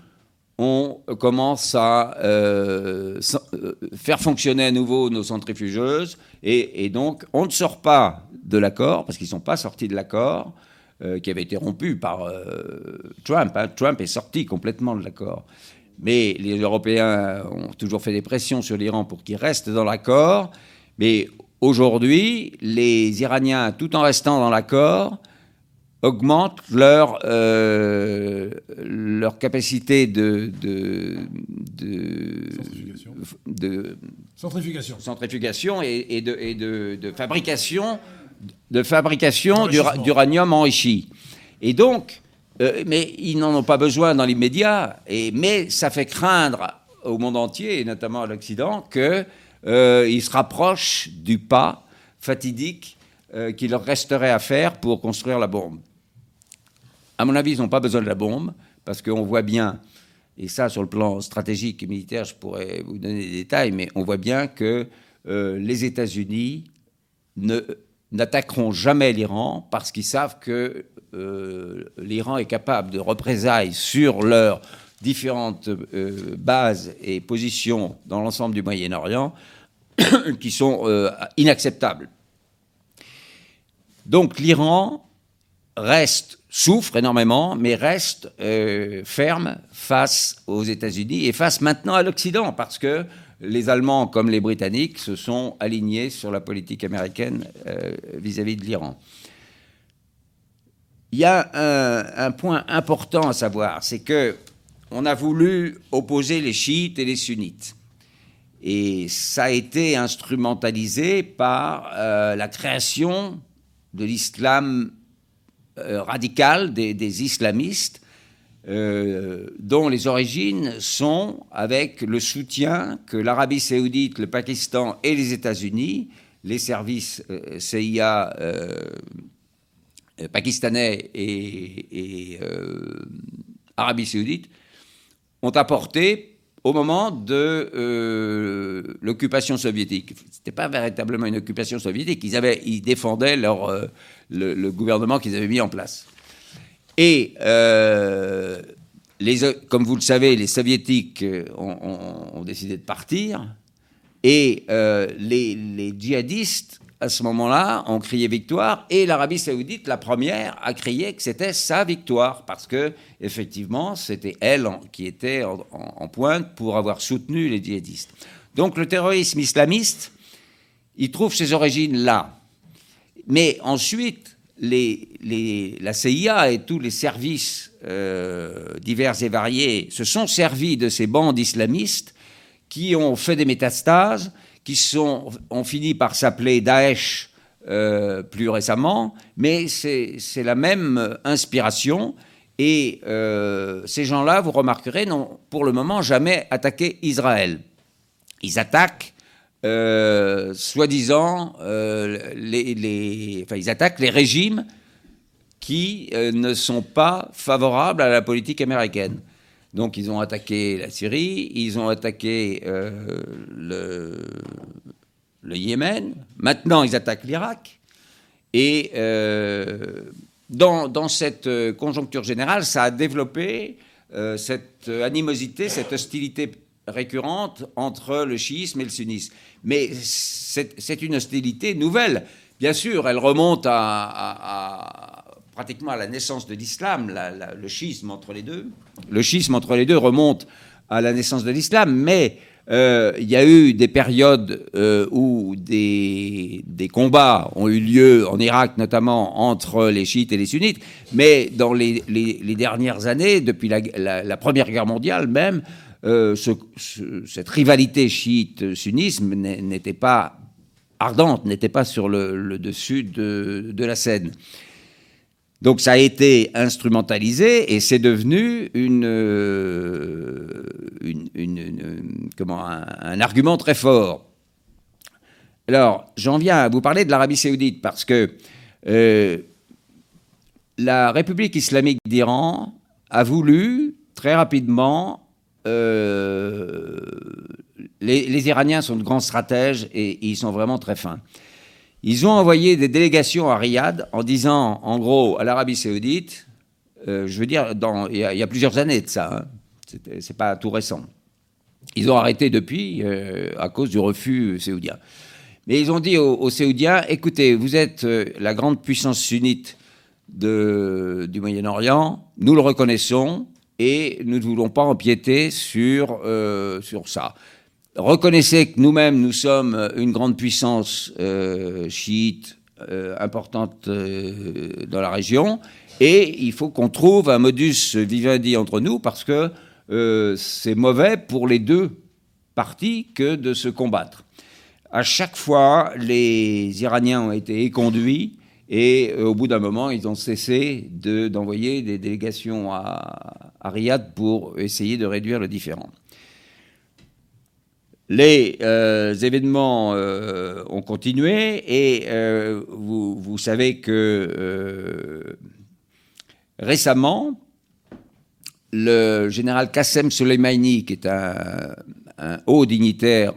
on commence à euh, euh, faire fonctionner à nouveau nos centrifugeuses, et, donc on ne sort pas de l'accord, parce qu'ils ne sont pas sortis de l'accord, qui avait été rompu par Trump. Hein. Trump est sorti complètement de l'accord. Mais les Européens ont toujours fait des pressions sur l'Iran pour qu'il reste dans l'accord. Mais aujourd'hui, les Iraniens, tout en restant dans l'accord, augmentent leur, euh, leur capacité de, de, de, centrifugation. centrifugation, et, de, et de, fabrication, de fabrication d'uranium enrichi. Et donc, euh, mais ils n'en ont pas besoin dans l'immédiat. mais ça fait craindre au monde entier, et notamment à l'Occident, qu'ils euh, se rapprochent du pas fatidique euh, qu'il leur resterait à faire pour construire la bombe. À mon avis, ils n'ont pas besoin de la bombe, parce qu'on voit bien, et ça sur le plan stratégique et militaire, je pourrais vous donner des détails, mais on voit bien que les États-Unis n'attaqueront jamais l'Iran parce qu'ils savent que euh, l'Iran est capable de représailles sur leurs différentes euh, bases et positions dans l'ensemble du Moyen-Orient qui sont euh, inacceptables. Donc l'Iran reste, souffre énormément, mais reste ferme face aux États-Unis et face maintenant à l'Occident, parce que les Allemands comme les Britanniques se sont alignés sur la politique américaine vis à -vis de l'Iran il y a un, point important à savoir, c'est que on a voulu opposer les chiites et les sunnites. Et ça a été instrumentalisé par euh, la création de l'islam euh, radical, des, islamistes, euh, dont les origines sont avec le soutien que l'Arabie saoudite, le Pakistan et les États-Unis, les services CIA euh, pakistanais et, Arabie saoudite ont apporté au moment de euh, l'occupation soviétique. Ce n'était pas véritablement une occupation soviétique, ils, avaient, ils défendaient leur, le, gouvernement qu'ils avaient mis en place. Et les, comme vous le savez, les soviétiques ont, décidé de partir et les, les djihadistes à ce moment-là, on criait victoire, et l'Arabie saoudite, la première, a crié que c'était sa victoire, parce que, effectivement, c'était elle qui était en, pointe pour avoir soutenu les djihadistes. Donc le terrorisme islamiste, il trouve ses origines là. Mais ensuite, la CIA et tous les services euh, divers et variés se sont servis de ces bandes islamistes qui ont fait des métastases, qui ont fini par s'appeler Daesh euh, plus récemment, mais c'est la même inspiration. Et euh, ces gens-là, vous remarquerez, n'ont pour le moment jamais attaqué Israël. Ils attaquent, euh, soi-disant, les, attaquent les régimes qui ne sont pas favorables à la politique américaine. Donc ils ont attaqué la Syrie, ils ont attaqué euh, le, Yémen, maintenant ils attaquent l'Irak. Et euh, dans, cette conjoncture générale, ça a développé euh, cette animosité, cette hostilité récurrente entre le chiisme et le sunnisme. Mais c'est une hostilité nouvelle. Bien sûr, elle remonte à pratiquement à la naissance de l'islam, le schisme entre les deux. Le schisme entre les deux remonte à la naissance de l'islam, mais euh, il y a eu des périodes euh, où des, combats ont eu lieu, en Irak notamment, entre les chiites et les sunnites, mais dans les, dernières années, depuis la, Première Guerre mondiale même, euh, cette rivalité chiite-sunnisme n'était pas ardente, n'était pas sur le, dessus de, de la scène. Donc ça a été instrumentalisé et c'est devenu une, euh, un, argument très fort. Alors j'en viens à vous parler de l'Arabie saoudite parce que euh, la République islamique d'Iran a voulu très rapidement euh, les, Iraniens sont de grands stratèges et, ils sont vraiment très fins. Ils ont envoyé des délégations à Riyad en disant, en gros, à l'Arabie saoudite, euh, je veux dire, il, y a, plusieurs années de ça, hein, c'est pas tout récent. Ils ont arrêté depuis euh, à cause du refus saoudien. Mais ils ont dit aux, Saoudiens, écoutez, vous êtes euh, la grande puissance sunnite du Moyen-Orient, nous le reconnaissons et nous ne voulons pas empiéter sur, sur ça. Reconnaissez que nous-mêmes, nous sommes une grande puissance euh, chiite euh, importante dans la région et il faut qu'on trouve un modus vivendi entre nous parce que c'est mauvais pour les deux parties que de se combattre. À chaque fois, les Iraniens ont été éconduits et euh, au bout d'un moment, ils ont cessé d'envoyer des délégations à, Riyad pour essayer de réduire le différend. Les euh, événements euh, ont continué et vous, vous, savez que récemment, le général Qassem Soleimani, qui est un, un haut dignitaire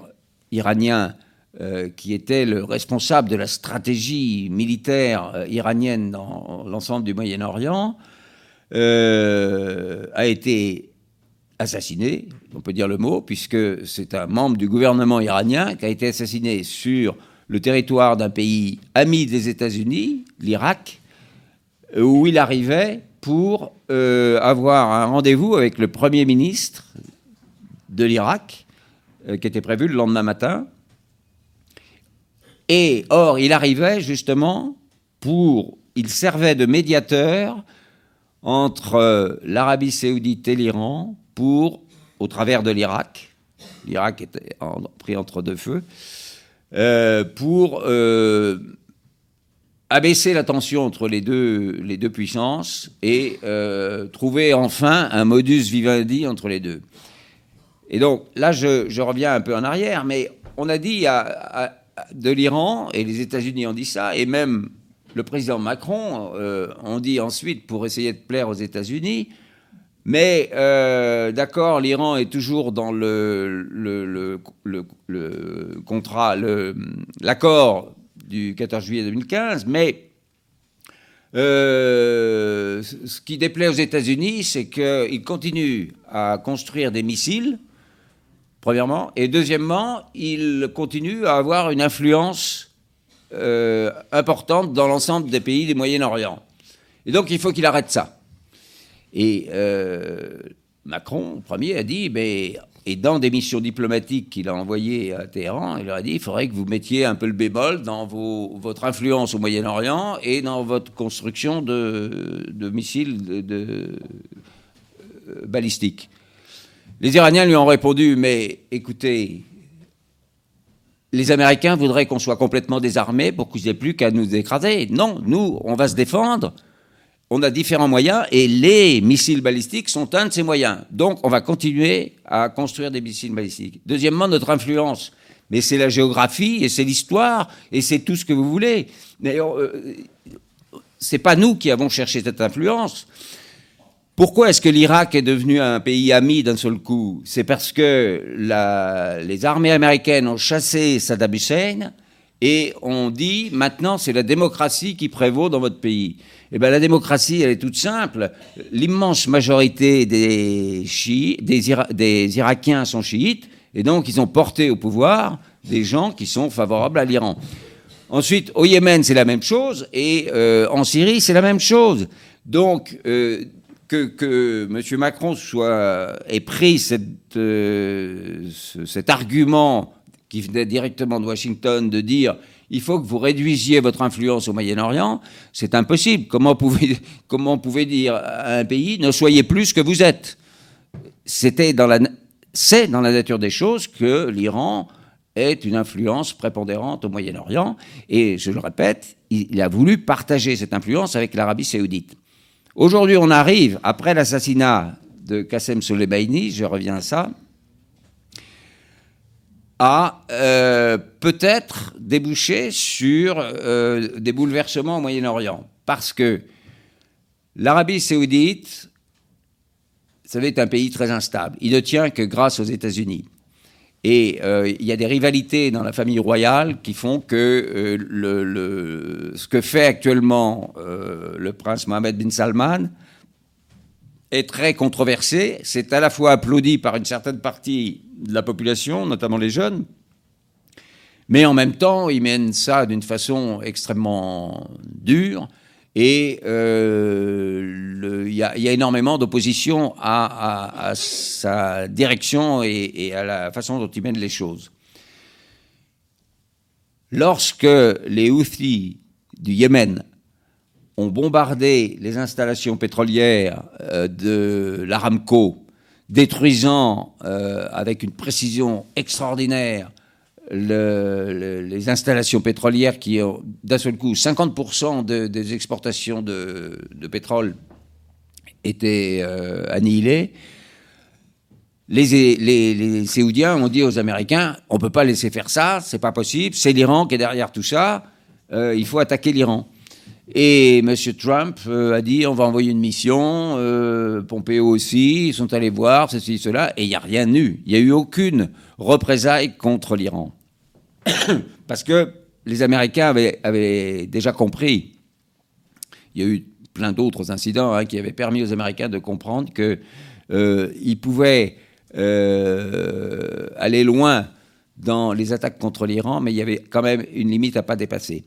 iranien euh, qui était le responsable de la stratégie militaire euh, iranienne dans l'ensemble du Moyen-Orient, euh, a été assassiné, on peut dire le mot, puisque c'est un membre du gouvernement iranien qui a été assassiné sur le territoire d'un pays ami des États-Unis, l'Irak, où il arrivait pour avoir un rendez-vous avec le Premier ministre de l'Irak, qui était prévu le lendemain matin, et or, il arrivait justement pour. Il servait de médiateur entre euh, l'Arabie saoudite et l'Iran pour, au travers de l'Irak, l'Irak était pris entre deux feux, euh, pour euh, abaisser la tension entre les deux, puissances et trouver enfin un modus vivendi entre les deux. Et donc là, je, reviens un peu en arrière, mais on a dit de l'Iran, et les États-Unis ont dit ça, et même le président Macron euh, ont dit ensuite pour essayer de plaire aux États-Unis. Mais euh, d'accord, l'Iran est toujours dans le, contrat, l'accord du 14 juillet 2015, mais euh, ce qui déplaît aux États-Unis, c'est qu'ils continuent à construire des missiles premièrement. Et deuxièmement, il continue à avoir une influence euh, importante dans l'ensemble des pays du Moyen-Orient. Et donc, il faut qu'il arrête ça. Et euh, Macron, premier, a dit, mais, et dans des missions diplomatiques qu'il a envoyées à Téhéran, il leur a dit, il faudrait que vous mettiez un peu le bémol dans votre influence au Moyen-Orient et dans votre construction de, missiles euh, balistiques. Les Iraniens lui ont répondu, mais écoutez, les Américains voudraient qu'on soit complètement désarmés pour qu'ils n'aient plus qu'à nous écraser. Non, nous, on va se défendre. On a différents moyens et les missiles balistiques sont un de ces moyens. Donc, on va continuer à construire des missiles balistiques. Deuxièmement, notre influence. Mais c'est la géographie et c'est l'histoire et c'est tout ce que vous voulez. D'ailleurs, euh, c'est pas nous qui avons cherché cette influence. Pourquoi est-ce que l'Irak est devenu un pays ami d'un seul coup? C'est parce que les armées américaines ont chassé Saddam Hussein et ont dit maintenant c'est la démocratie qui prévaut dans votre pays. Eh bien la démocratie elle est toute simple. L'immense majorité des, des Irakiens sont chiites et donc ils ont porté au pouvoir des gens qui sont favorables à l'Iran. Ensuite, au Yémen, c'est la même chose, et euh, en Syrie, c'est la même chose. Donc, euh, que, M. Macron soit, ait pris euh, cet argument qui venait directement de Washington de dire il faut que vous réduisiez votre influence au Moyen-Orient, c'est impossible. Comment pouvez, comment dire à un pays ne soyez plus ce que vous êtes? C'est dans la nature des choses que l'Iran est une influence prépondérante au Moyen-Orient. Et je le répète, il a voulu partager cette influence avec l'Arabie saoudite. Aujourd'hui, on arrive, après l'assassinat de Qassem Soleimani, je reviens à ça, à euh, peut-être déboucher sur euh, des bouleversements au Moyen-Orient. Parce que l'Arabie saoudite, vous savez, est un pays très instable. Il ne tient que grâce aux États-Unis. Et euh, il y a des rivalités dans la famille royale qui font que euh, ce que fait actuellement le prince Mohamed bin Salman est très controversé. C'est à la fois applaudi par une certaine partie de la population, notamment les jeunes, mais en même temps, il mène ça d'une façon extrêmement dure. Et euh, il y, a énormément d'opposition à, sa direction et, à la façon dont il mène les choses. Lorsque les Houthis du Yémen ont bombardé les installations pétrolières euh, de l'Aramco, détruisant euh, avec une précision extraordinaire les installations pétrolières qui ont d'un seul coup 50% des exportations de, pétrole étaient euh, annihilées. Les, les, ont dit aux Américains on ne peut pas laisser faire ça, c'est pas possible, c'est l'Iran qui est derrière tout ça, il faut attaquer l'Iran. Et M. Trump euh, a dit on va envoyer une mission, Pompeo aussi, ils sont allés voir, ceci, cela, et il n'y a rien eu. Il n'y a eu aucune représailles contre l'Iran. Parce que les Américains avaient, déjà compris. Il y a eu plein d'autres incidents hein, qui avaient permis aux Américains de comprendre qu'ils euh, pouvaient euh, aller loin dans les attaques contre l'Iran, mais il y avait quand même une limite à pas dépasser.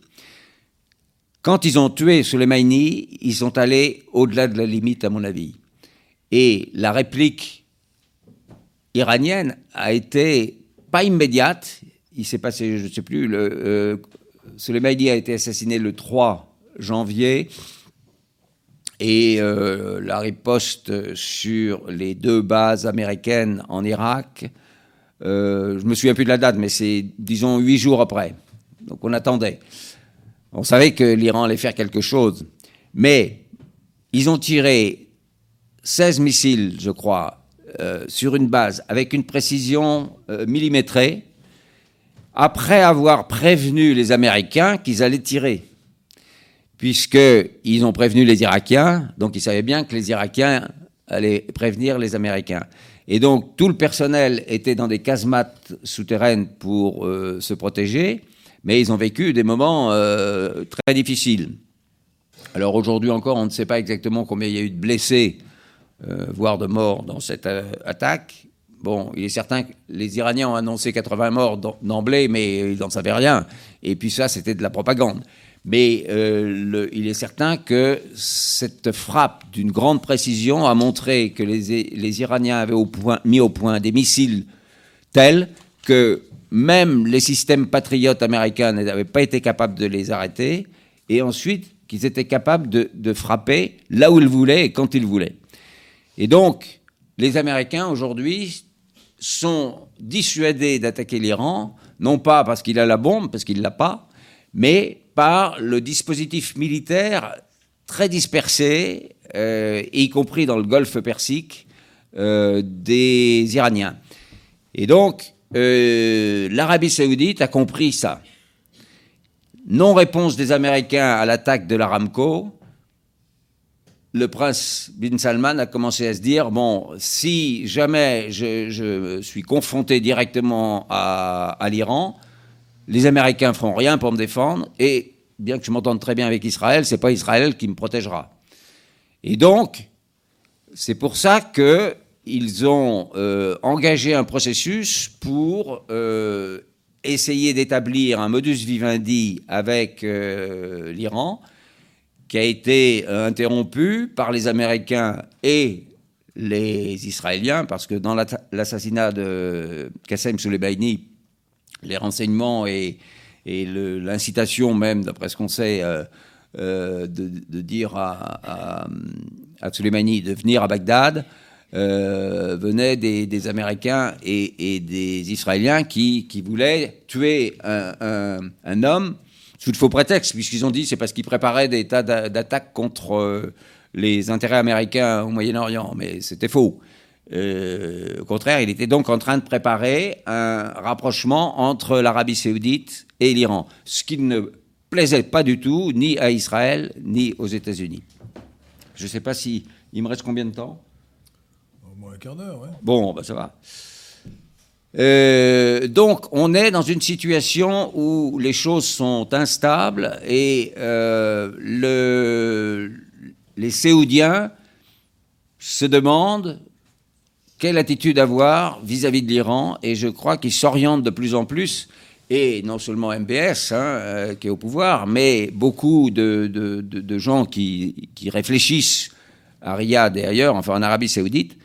Quand ils ont tué Soleimani, ils sont allés au-delà de la limite, à mon avis. Et la réplique iranienne a été pas immédiate, il s'est passé, je ne sais plus, euh, Soleimani a été assassiné le 3 janvier. Et euh, la riposte sur les deux bases américaines en Irak, euh, je me souviens plus de la date, mais c'est, disons, huit jours après. Donc on attendait. On savait que l'Iran allait faire quelque chose. Mais ils ont tiré 16 missiles, je crois, euh, sur une base avec une précision millimétrée après avoir prévenu les Américains qu'ils allaient tirer. Puisqu'ils ont prévenu les Irakiens, donc ils savaient bien que les Irakiens allaient prévenir les Américains. Et donc tout le personnel était dans des casemates souterraines pour euh, se protéger, mais ils ont vécu des moments euh, très difficiles. Alors aujourd'hui encore, on ne sait pas exactement combien il y a eu de blessés, euh, voire de morts dans cette attaque. Bon, il est certain que les Iraniens ont annoncé 80 morts d'emblée, mais ils n'en savaient rien. Et puis ça, c'était de la propagande. Mais euh, il est certain que cette frappe d'une grande précision a montré que les, Iraniens avaient mis au point des missiles tels que même les systèmes patriotes américains n'avaient pas été capables de les arrêter, et ensuite qu'ils étaient capables de, frapper là où ils voulaient et quand ils voulaient. Et donc, les Américains aujourd'hui sont dissuadés d'attaquer l'Iran, non pas parce qu'il a la bombe, parce qu'il ne l'a pas, mais par le dispositif militaire très dispersé, euh, y compris dans le golfe Persique, euh, des Iraniens. Et donc, euh, l'Arabie saoudite a compris ça. Non-réponse des Américains à l'attaque de l'Aramco, le prince bin Salman a commencé à se dire bon, si jamais je, suis confronté directement à, l'Iran, les Américains feront rien pour me défendre, et bien que je m'entende très bien avec Israël, c'est pas Israël qui me protégera. Et donc, c'est pour ça qu'ils ont euh, engagé un processus pour euh, essayer d'établir un modus vivendi avec euh, l'Iran qui a été interrompu par les Américains et les Israéliens, parce que dans l'assassinat de Qassem Soleimani, les renseignements et, l'incitation même, d'après ce qu'on sait, de, dire à, à, Soleimani de venir à Bagdad, venaient des, Américains et, des Israéliens qui, voulaient tuer un homme sous de faux prétextes, puisqu'ils ont dit c'est parce qu'ils préparaient des tas d'attaques contre euh, les intérêts américains au Moyen-Orient, mais c'était faux. Euh, au contraire, il était donc en train de préparer un rapprochement entre l'Arabie saoudite et l'Iran, ce qui ne plaisait pas du tout ni à Israël ni aux États-Unis. Je ne sais pas si me reste combien de temps? Un quart d'heure. Bon, bah ça va. Euh, donc, on est dans une situation où les choses sont instables et euh, le, les Séoudiens se demandent quelle attitude avoir vis-à-vis de l'Iran et je crois qu'ils s'orientent de plus en plus et non seulement MBS hein, euh, qui est au pouvoir, mais beaucoup de gens qui, qui, réfléchissent à Riyad et ailleurs, enfin en Arabie saoudite,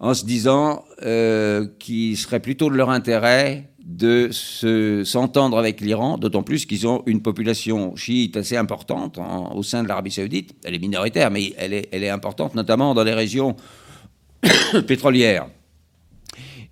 en se disant euh, qu'il serait plutôt de leur intérêt de s'entendre avec l'Iran, d'autant plus qu'ils ont une population chiite assez importante au sein de l'Arabie saoudite. Elle est minoritaire, mais elle est, elle est importante, notamment dans les régions pétrolières.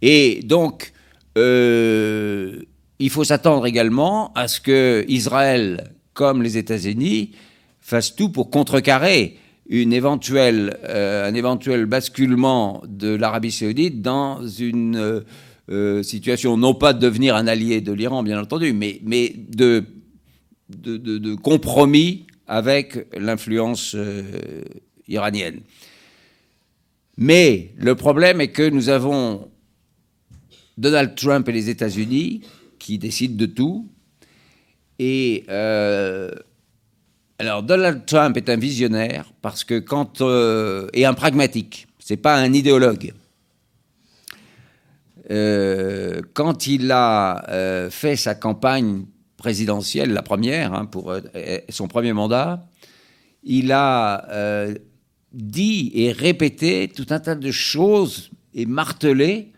Et donc, euh, il faut s'attendre également à ce que Israël, comme les États-Unis, fasse tout pour contrecarrer une éventuelle, euh, un éventuel basculement de l'Arabie saoudite dans une euh, euh, situation non pas de devenir un allié de l'Iran, bien entendu, mais, mais de, de, compromis avec l'influence iranienne. Mais le problème est que nous avons Donald Trump et les États-Unis qui décident de tout. Et alors Donald Trump est un visionnaire parce que quand euh, et un pragmatique, c'est pas un idéologue. Euh, quand il a euh, fait sa campagne présidentielle, la première, hein, pour son premier mandat, il a dit et répété tout un tas de choses et martelé.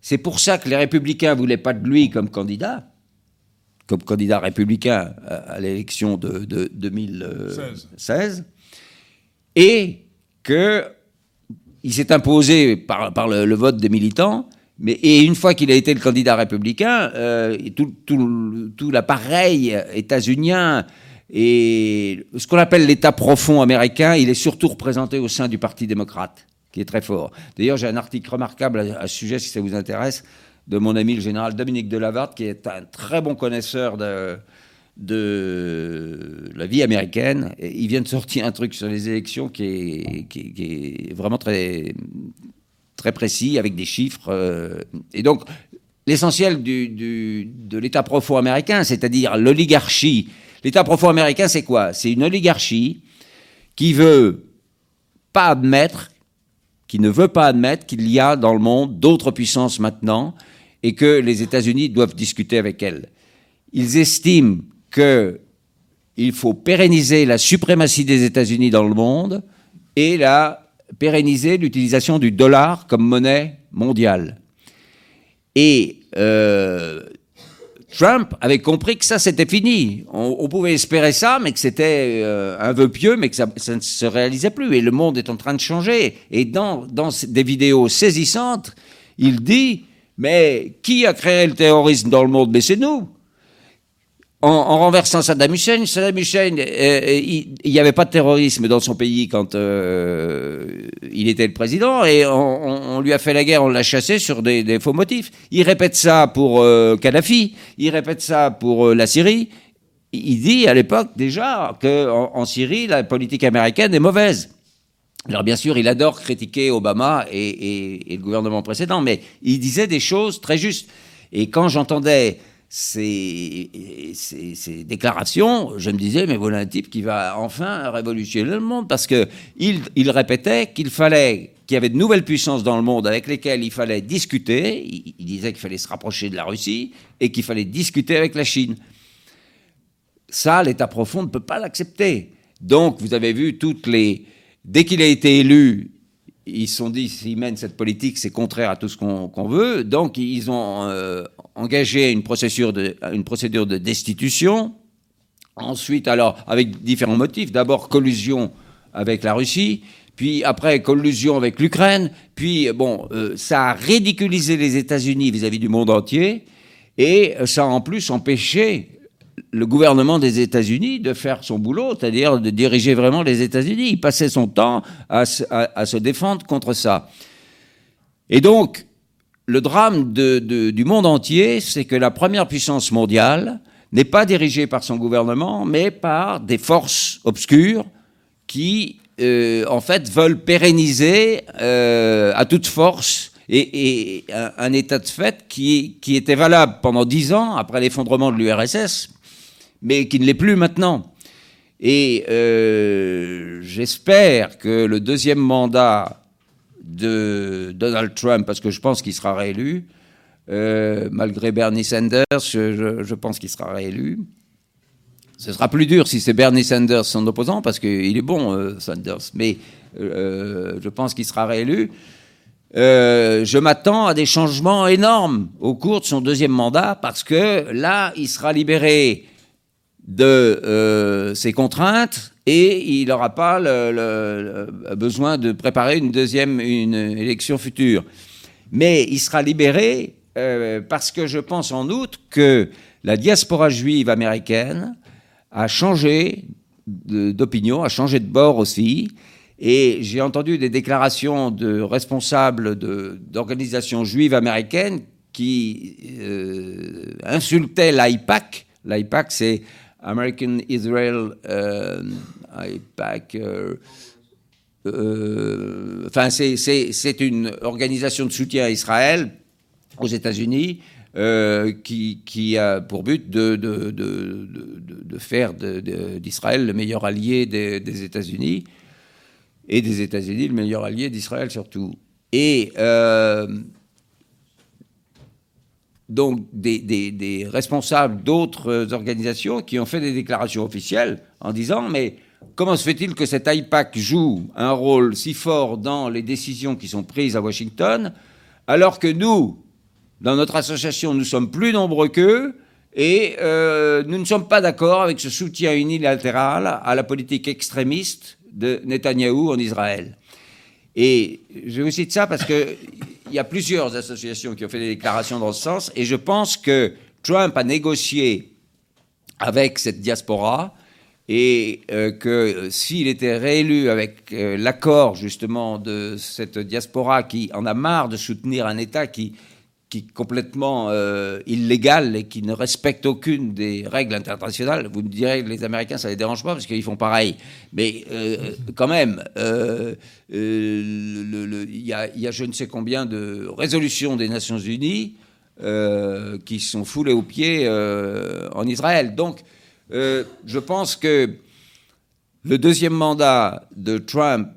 C'est pour ça que les républicains voulaient pas de lui comme candidat, comme candidat républicain à, l'élection de, de 2016, 16. et que il s'est imposé par, par le, le, vote des militants, mais et une fois qu'il a été le candidat républicain, euh, tout, tout, tout l'appareil états-unien et ce qu'on appelle l'État profond américain, il est surtout représenté au sein du Parti démocrate, qui est très fort. D'ailleurs, j'ai un article remarquable à, à, ce sujet, si ça vous intéresse, de mon ami le général Dominique Delavarde, qui est un très bon connaisseur de, de la vie américaine. Il vient de sortir un truc sur les élections qui est, qui, est vraiment très, très précis, avec des chiffres. Euh, et donc, l'essentiel de l'État profond américain, c'est-à-dire l'oligarchie. L'État profond américain, c'est quoi? C'est une oligarchie qui veut pas admettre, qui ne veut pas admettre qu'il y a dans le monde d'autres puissances maintenant et que les États-Unis doivent discuter avec elles. Ils estiment qu'il faut pérenniser la suprématie des États-Unis dans le monde et la pérenniser l'utilisation du dollar comme monnaie mondiale. Et euh, Trump avait compris que ça c'était fini. On, pouvait espérer ça, mais que c'était euh, un vœu pieux, mais que ça, ne se réalisait plus. Et le monde est en train de changer. Et dans des vidéos saisissantes, il dit mais qui a créé le terrorisme dans le monde? Mais c'est nous. En, en, renversant Saddam Hussein, Saddam Hussein, euh, il n'y avait pas de terrorisme dans son pays quand euh, il était le président, et on, lui a fait la guerre, on l'a chassé sur des, faux motifs. Il répète ça pour euh, Kadhafi, il répète ça pour euh, la Syrie. Il dit à l'époque déjà qu'en en Syrie, la politique américaine est mauvaise. Alors bien sûr, il adore critiquer Obama et, le gouvernement précédent, mais il disait des choses très justes. Et quand j'entendais ces, déclarations, je me disais, mais voilà un type qui va enfin révolutionner le monde, parce que il, répétait qu'il fallait qu'il y avait de nouvelles puissances dans le monde avec lesquelles il fallait discuter. Il disait qu'il fallait se rapprocher de la Russie et qu'il fallait discuter avec la Chine. Ça, l'État profond ne peut pas l'accepter. Donc, vous avez vu toutes les Dès qu'il a été élu, ils se sont dit s'ils mènent cette politique, c'est contraire à tout ce qu'on qu veut. Donc, ils ont euh, engagé une procédure, de, une procédure de destitution. Ensuite, alors, avec différents motifs. D'abord, collusion avec la Russie. Puis après, collusion avec l'Ukraine. Puis, bon, euh, ça a ridiculisé les États-Unis vis-à-vis du monde entier. Et ça a en plus empêché le gouvernement des États-Unis de faire son boulot, c'est-à-dire de diriger vraiment les États-Unis. Il passait son temps à, se défendre contre ça. Et donc, le drame du monde entier, c'est que la première puissance mondiale n'est pas dirigée par son gouvernement, mais par des forces obscures qui, euh, en fait, veulent pérenniser euh, à toute force et, un, état de fait qui, qui était valable pendant dix ans après l'effondrement de l'URSS, mais qui ne l'est plus maintenant. Et euh, j'espère que le deuxième mandat de Donald Trump, parce que je pense qu'il sera réélu, euh, malgré Bernie Sanders, je, pense qu'il sera réélu. Ce sera plus dur si c'est Bernie Sanders son opposant, parce qu'il est bon, euh, Sanders, mais je pense qu'il sera réélu. je m'attends à des changements énormes au cours de son deuxième mandat, parce que là, il sera libéré de euh, ses contraintes et il n'aura pas besoin de préparer une deuxième une élection future. Mais il sera libéré euh, parce que je pense en outre que la diaspora juive américaine a changé d'opinion, a changé de bord aussi. Et j'ai entendu des déclarations de responsables d'organisations juives américaines qui euh, insultaient l'AIPAC. L'AIPAC, c'est American Israel euh, IPAC. Euh, euh, enfin, c'est une organisation de soutien à Israël aux États-Unis qui, a pour but de, faire d'Israël le meilleur allié des, des États-Unis et des États-Unis le meilleur allié d'Israël surtout. Et donc des, responsables d'autres organisations qui ont fait des déclarations officielles en disant mais comment se fait-il que cet IPAC joue un rôle si fort dans les décisions qui sont prises à Washington alors que nous, dans notre association, nous sommes plus nombreux qu'eux et euh, nous ne sommes pas d'accord avec ce soutien unilatéral à la politique extrémiste de Netanyahou en Israël? Et je vous cite ça parce qu'il y a plusieurs associations qui ont fait des déclarations dans ce sens, et je pense que Trump a négocié avec cette diaspora, et euh, que s'il était réélu avec euh, l'accord justement de cette diaspora qui en a marre de soutenir un État qui qui est complètement euh, illégal et qui ne respecte aucune des règles internationales. Vous me direz que les Américains, ça les dérange pas parce qu'ils font pareil. Mais euh, quand même, euh, il y, a, je ne sais combien de résolutions des Nations Unies qui sont foulées aux pieds en Israël. Donc, je pense que le deuxième mandat de Trump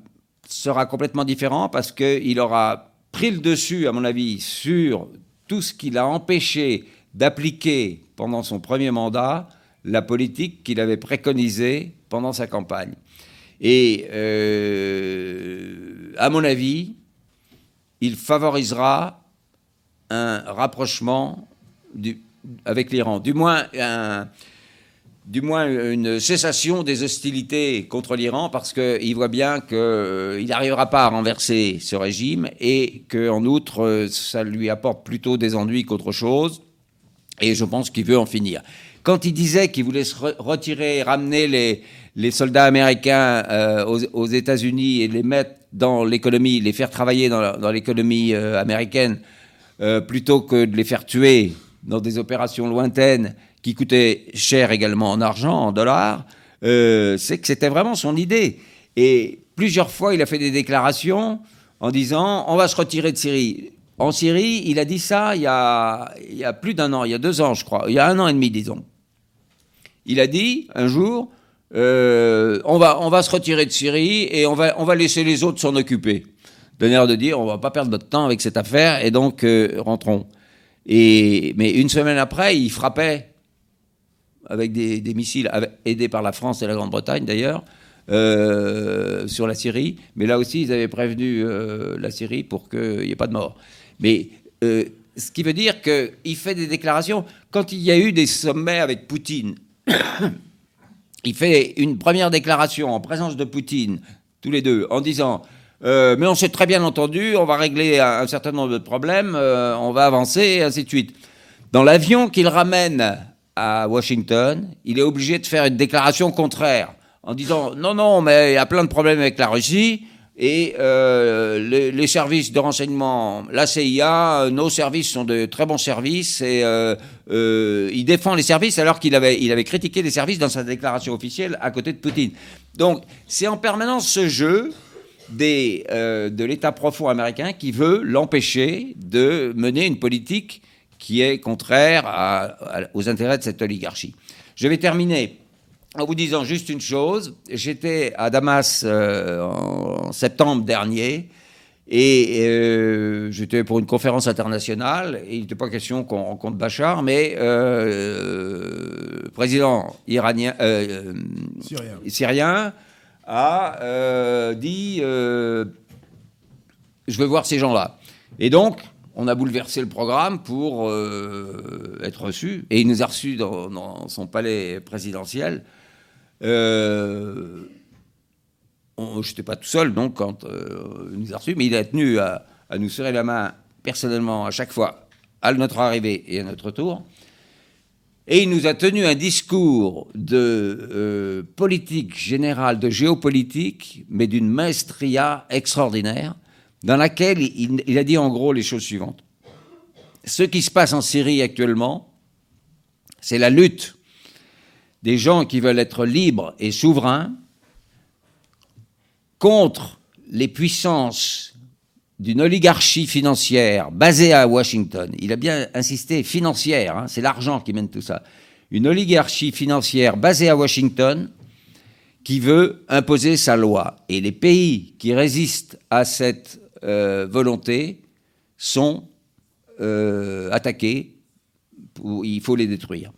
sera complètement différent parce qu'il aura pris le dessus, à mon avis, sur tout ce qui l'a empêché d'appliquer pendant son premier mandat la politique qu'il avait préconisée pendant sa campagne. Et euh, à mon avis, il favorisera un rapprochement avec l'Iran, du moins un, du moins une cessation des hostilités contre l'Iran parce qu'il voit bien qu'il euh, n'arrivera pas à renverser ce régime et qu'en outre, euh, ça lui apporte plutôt des ennuis qu'autre chose. Et je pense qu'il veut en finir. Quand il disait qu'il voulait se retirer, ramener les, les soldats américains euh, aux, États-Unis et les mettre dans l'économie, les faire travailler dans, l'économie américaine, plutôt que de les faire tuer dans des opérations lointaines qui coûtait cher également en argent, en dollars, euh, c'est que c'était vraiment son idée. Et plusieurs fois, il a fait des déclarations en disant on va se retirer de Syrie. En Syrie, il a dit ça il y a, il y a plus d'un an, il y a deux ans, je crois, il y a un an et demi, disons. Il a dit un jour euh, on, va, on va se retirer de Syrie et on va, on va laisser les autres s'en occuper. D'un de dire on va pas perdre notre temps avec cette affaire et donc euh, rentrons. Et, mais une semaine après, il frappait avec des, missiles aidés par la France et la Grande-Bretagne d'ailleurs, euh, sur la Syrie. Mais là aussi, ils avaient prévenu euh, la Syrie pour qu'il n'y ait pas de mort. Mais euh, ce qui veut dire qu'il fait des déclarations. Quand il y a eu des sommets avec Poutine, il fait une première déclaration en présence de Poutine, tous les deux, en disant Mais on s'est très bien entendu, on va régler un, un certain nombre de problèmes, on va avancer, et ainsi de suite. Dans l'avion qu'il ramène à Washington, il est obligé de faire une déclaration contraire en disant non, non, mais il y a plein de problèmes avec la Russie et euh, les, services de renseignement, la CIA, nos services sont de très bons services et euh, euh, il défend les services alors qu'il avait, il avait critiqué les services dans sa déclaration officielle à côté de Poutine. Donc c'est en permanence ce jeu des, euh, de l'État profond américain qui veut l'empêcher de mener une politique qui est contraire aux intérêts de cette oligarchie. Je vais terminer en vous disant juste une chose. J'étais à Damas euh, en, septembre dernier et euh, j'étais pour une conférence internationale. Et il n'était pas question qu'on rencontre Bachar, mais euh, président iranien, syrien. syrien. a dit je veux voir ces gens-là. Et donc, on a bouleversé le programme pour euh, être reçu. Et il nous a reçus dans, son palais présidentiel. Euh, je n'étais pas tout seul, donc, quand euh, il nous a reçus, mais il a tenu à, nous serrer la main personnellement à chaque fois, à notre arrivée et à notre tour. Et il nous a tenu un discours de politique générale, de géopolitique, mais d'une maestria extraordinaire dans laquelle il, a dit en gros les choses suivantes. Ce qui se passe en Syrie actuellement, c'est la lutte des gens qui veulent être libres et souverains contre les puissances d'une oligarchie financière basée à Washington. Il a bien insisté, financière, hein, c'est l'argent qui mène tout ça. Une oligarchie financière basée à Washington qui veut imposer sa loi. Et les pays qui résistent à cette euh, volontés sont euh, attaqués, il faut les détruire.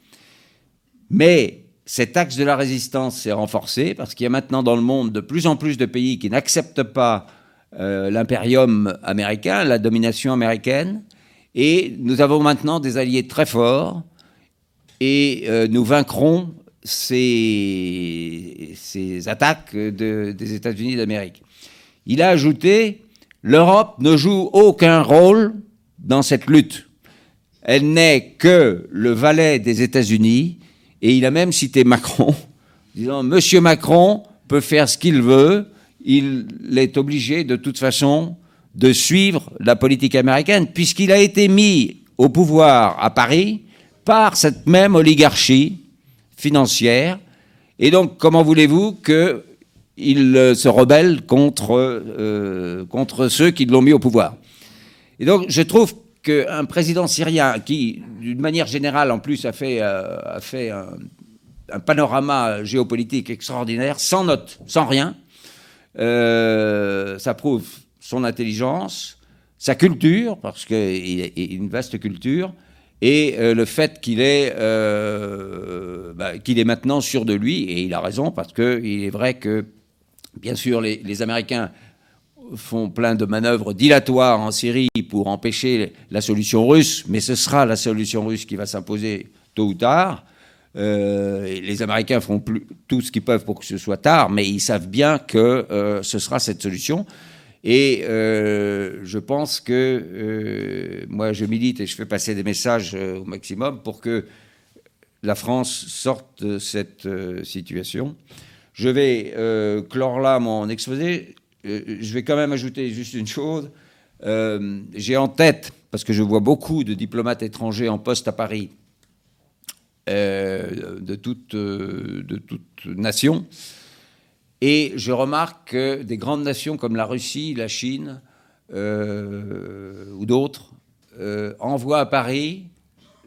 Mais cet axe de la résistance s'est renforcé parce qu'il y a maintenant dans le monde de plus en plus de pays qui n'acceptent pas euh, l'impérium américain, la domination américaine, et nous avons maintenant des alliés très forts et nous vaincrons ces attaques des États-Unis d'Amérique. Il a ajouté L'Europe ne joue aucun rôle dans cette lutte. Elle n'est que le valet des États-Unis, et il a même cité Macron, disant Monsieur Macron peut faire ce qu'il veut, il est obligé de toute façon de suivre la politique américaine, puisqu'il a été mis au pouvoir à Paris par cette même oligarchie financière. Et donc, comment voulez-vous que il euh, se rebelle contre, euh, contre ceux qui l'ont mis au pouvoir. Et donc, je trouve qu'un président syrien qui, d'une manière générale, en plus, a fait, euh, a fait un, panorama géopolitique extraordinaire, sans note, sans rien, ça prouve son intelligence, sa culture, parce qu'il a une vaste culture, et le fait qu'il est, bah, qu'il est maintenant sûr de lui, et il a raison, parce qu'il est vrai que Bien sûr, les, Américains font plein de manœuvres dilatoires en Syrie pour empêcher la solution russe, mais ce sera la solution russe qui va s'imposer tôt ou tard. Euh, les Américains font tout ce qu'ils peuvent pour que ce soit tard, mais ils savent bien que euh, ce sera cette solution. Et euh, je pense que moi, je milite et je fais passer des messages au maximum pour que la France sorte de cette situation. Je vais euh, clore là mon exposé. Euh, je vais quand même ajouter juste une chose. Euh, j'ai en tête, parce que je vois beaucoup de diplomates étrangers en poste à Paris, de toute, de toute nation, et je remarque que des grandes nations comme la Russie, la Chine ou d'autres envoient à Paris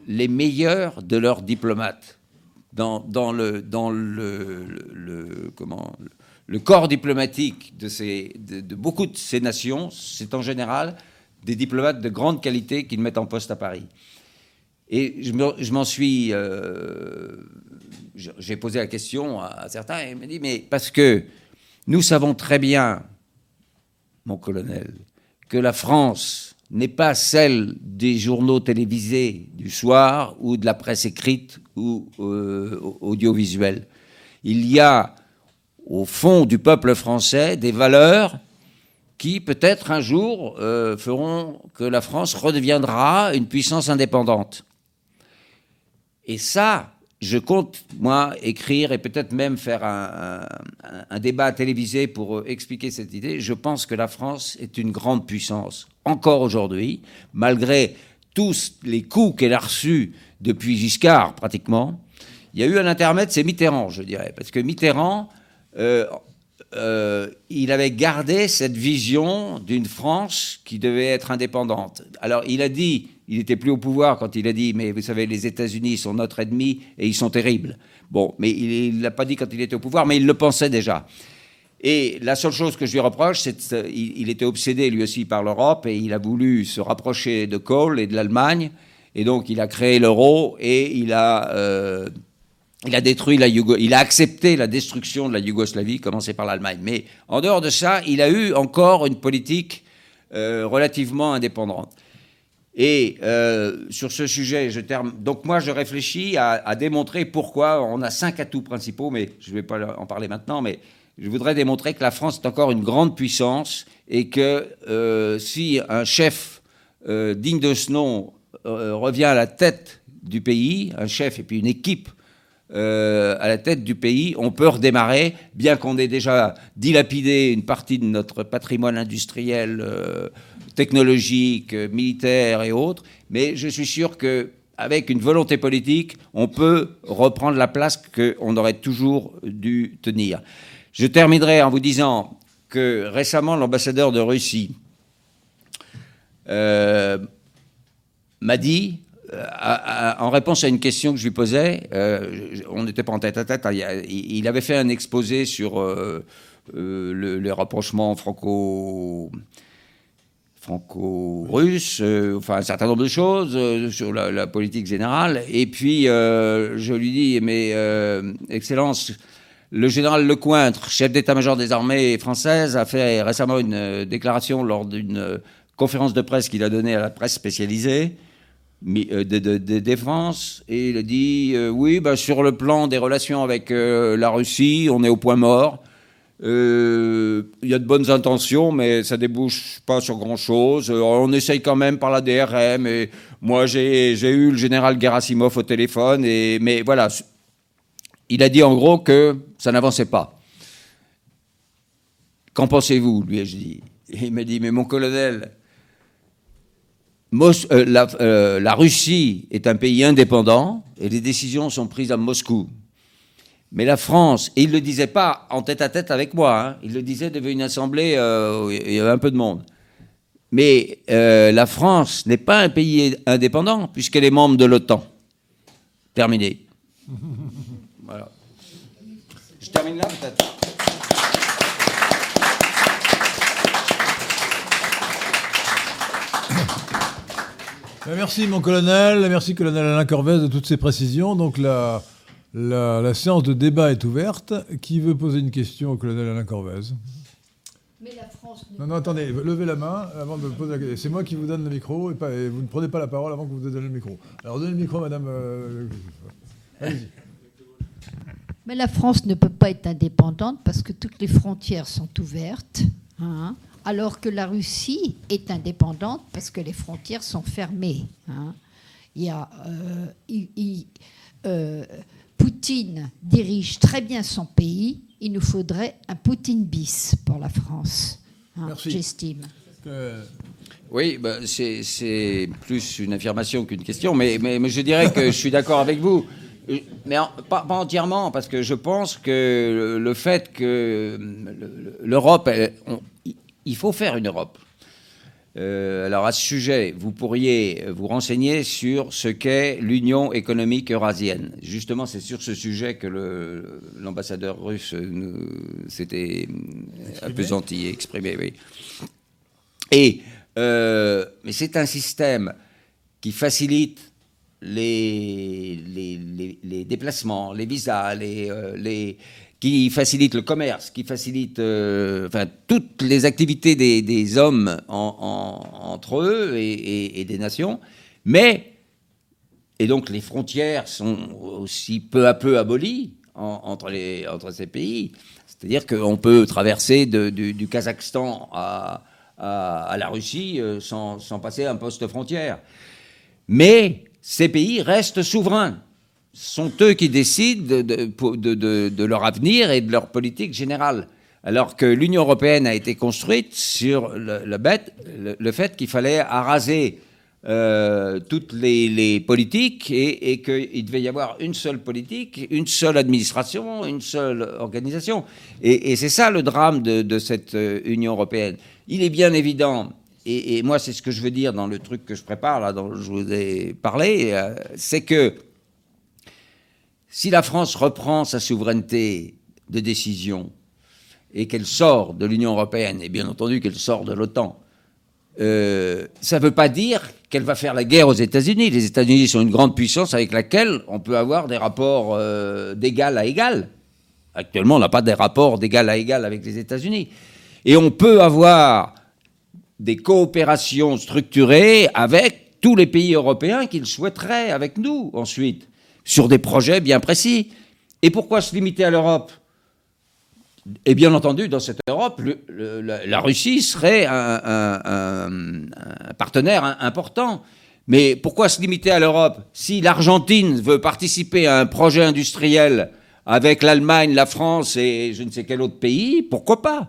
les meilleurs de leurs diplomates dans, le, dans le, comment, le corps diplomatique de, ces, de, beaucoup de ces nations, c'est en général des diplomates de grande qualité qui le mettent en poste à Paris. Et je m'en suis. Euh, j'ai posé la question à, certains et ils m'ont dit Mais parce que nous savons très bien, mon colonel, que la France n'est pas celle des journaux télévisés du soir ou de la presse écrite ou euh, audiovisuelle. Il y a au fond du peuple français des valeurs qui peut-être un jour euh, feront que la France redeviendra une puissance indépendante. Et ça, je compte, moi, écrire et peut-être même faire un, débat télévisé pour euh, expliquer cette idée. Je pense que la France est une grande puissance, encore aujourd'hui, malgré tous les coups qu'elle a reçus depuis Giscard, pratiquement. Il y a eu un intermède, c'est Mitterrand, je dirais, parce que Mitterrand, euh, euh, il avait gardé cette vision d'une France qui devait être indépendante. Alors il a dit, il n'était plus au pouvoir quand il a dit, mais vous savez, les États-Unis sont notre ennemi et ils sont terribles. Bon, mais il ne l'a pas dit quand il était au pouvoir, mais il le pensait déjà. Et la seule chose que je lui reproche, c'est qu'il était obsédé lui aussi par l'Europe et il a voulu se rapprocher de Kohl et de l'Allemagne. Et donc il a créé l'euro et il a, euh, il a détruit la il a accepté la destruction de la Yougoslavie, commencé par l'Allemagne. Mais en dehors de ça, il a eu encore une politique euh, relativement indépendante. Et euh, sur ce sujet, je termine. Donc moi, je réfléchis à, démontrer pourquoi on a cinq atouts principaux, mais je ne vais pas en parler maintenant, mais je voudrais démontrer que la France est encore une grande puissance et que euh, si un chef euh, digne de ce nom revient à la tête du pays, un chef et puis une équipe à la tête du pays, on peut redémarrer, bien qu'on ait déjà dilapidé une partie de notre patrimoine industriel, technologique, militaire et autres, mais je suis sûr que avec une volonté politique, on peut reprendre la place qu'on aurait toujours dû tenir. Je terminerai en vous disant que récemment, l'ambassadeur de Russie euh, m'a dit, euh, en réponse à une question que je lui posais, euh, on n'était pas en tête à tête, hein, il avait fait un exposé sur euh, euh, le, les rapprochements franco franco-russe, euh, enfin un certain nombre de choses euh, sur la, politique générale. Et puis euh, je lui dis, mais Excellence, le général Lecointre, chef d'état-major des armées françaises, a fait récemment une déclaration lors d'une conférence de presse qu'il a donnée à la presse spécialisée de, défense et il a dit oui bah, sur le plan des relations avec la Russie on est au point mort il euh, y a de bonnes intentions mais ça débouche pas sur grand chose on essaye quand même par la DRM et moi j'ai eu le général Gerasimov au téléphone et mais voilà il a dit en gros que ça n'avançait pas. Qu'en pensez-vous lui ai-je dit? Il m'a dit mais mon colonel euh, euh, la, Russie est un pays indépendant et les décisions sont prises à Moscou. Mais la France, et il ne le disait pas en tête à tête avec moi, hein, il le disait devant une assemblée euh, où il y avait un peu de monde. Mais euh, la France n'est pas un pays indépendant puisqu'elle est membre de l'OTAN. Terminé. voilà. Je termine là peut-être. Merci mon colonel, merci colonel Alain Corvès de toutes ces précisions. Donc la, la, la, séance de débat est ouverte. Qui veut poser une question au colonel Alain Corvès Mais la France Non, non, attendez, levez la main avant de poser la question. C'est moi qui vous donne le micro et, pas, et, vous ne prenez pas la parole avant que vous vous donniez le micro. Alors donnez le micro, madame. Euh, Allez-y. Mais la France ne peut pas être indépendante parce que toutes les frontières sont ouvertes. Hein alors que la Russie est indépendante parce que les frontières sont fermées. Hein. Il y a, euh, il, il, euh, Poutine dirige très bien son pays. Il nous faudrait un Poutine bis pour la France, hein, j'estime. Euh... Oui, bah, c'est plus une affirmation qu'une question, mais, mais, mais, je dirais que je suis d'accord avec vous. Mais en, pas, pas, entièrement, parce que je pense que le, le fait que l'Europe, il faut faire une Europe. Euh, alors à ce sujet, vous pourriez vous renseigner sur ce qu'est l'Union économique eurasienne. Justement, c'est sur ce sujet que l'ambassadeur russe s'était apesanti, exprimé. Oui. Et euh, mais c'est un système qui facilite les, les, les, les déplacements, les visas, les, euh, les, qui facilite le commerce, qui facilite euh, enfin, toutes les activités des, hommes en, en, entre eux et, des nations, mais, et donc les frontières sont aussi peu à peu abolies en, entre, les, entre ces pays, c'est-à-dire qu'on peut traverser du, Kazakhstan à, à, à la Russie euh, sans, sans passer un poste frontière. Mais ces pays restent souverains sont eux qui décident de, leur avenir et de leur politique générale. Alors que l'Union européenne a été construite sur le, bête, le fait qu'il fallait araser euh, toutes les, politiques et, qu'il devait y avoir une seule politique, une seule administration, une seule organisation. Et, c'est ça le drame de, cette euh, Union européenne. Il est bien évident, et, moi c'est ce que je veux dire dans le truc que je prépare, là, dont je vous ai parlé, euh, c'est que si la France reprend sa souveraineté de décision et qu'elle sort de l'Union européenne, et bien entendu qu'elle sort de l'OTAN, euh, ça ne veut pas dire qu'elle va faire la guerre aux États-Unis. Les États-Unis sont une grande puissance avec laquelle on peut avoir des rapports euh, d'égal à égal. Actuellement, on n'a pas des rapports d'égal à égal avec les États-Unis. Et on peut avoir des coopérations structurées avec tous les pays européens qu'ils souhaiteraient avec nous ensuite, sur des projets bien précis. Et pourquoi se limiter à l'Europe? Et bien entendu, dans cette Europe, la, Russie serait un, partenaire important. Mais pourquoi se limiter à l'Europe? Si l'Argentine veut participer à un projet industriel avec l'Allemagne, la France et je ne sais quel autre pays, pourquoi pas?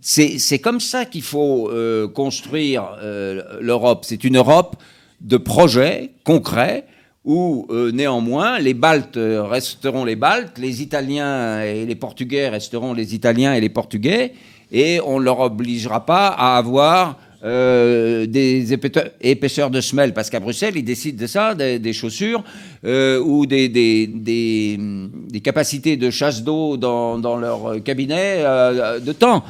C'est comme ça qu'il faut euh, construire euh, l'Europe. C'est une Europe de projets concrets où euh, néanmoins les Baltes resteront les Baltes, les Italiens et les Portugais resteront les Italiens et les Portugais, et on ne leur obligera pas à avoir euh, des épaisseurs de semelles, parce qu'à Bruxelles, ils décident de ça, des, chaussures, euh, ou des, capacités de chasse d'eau dans, leur cabinet de temps.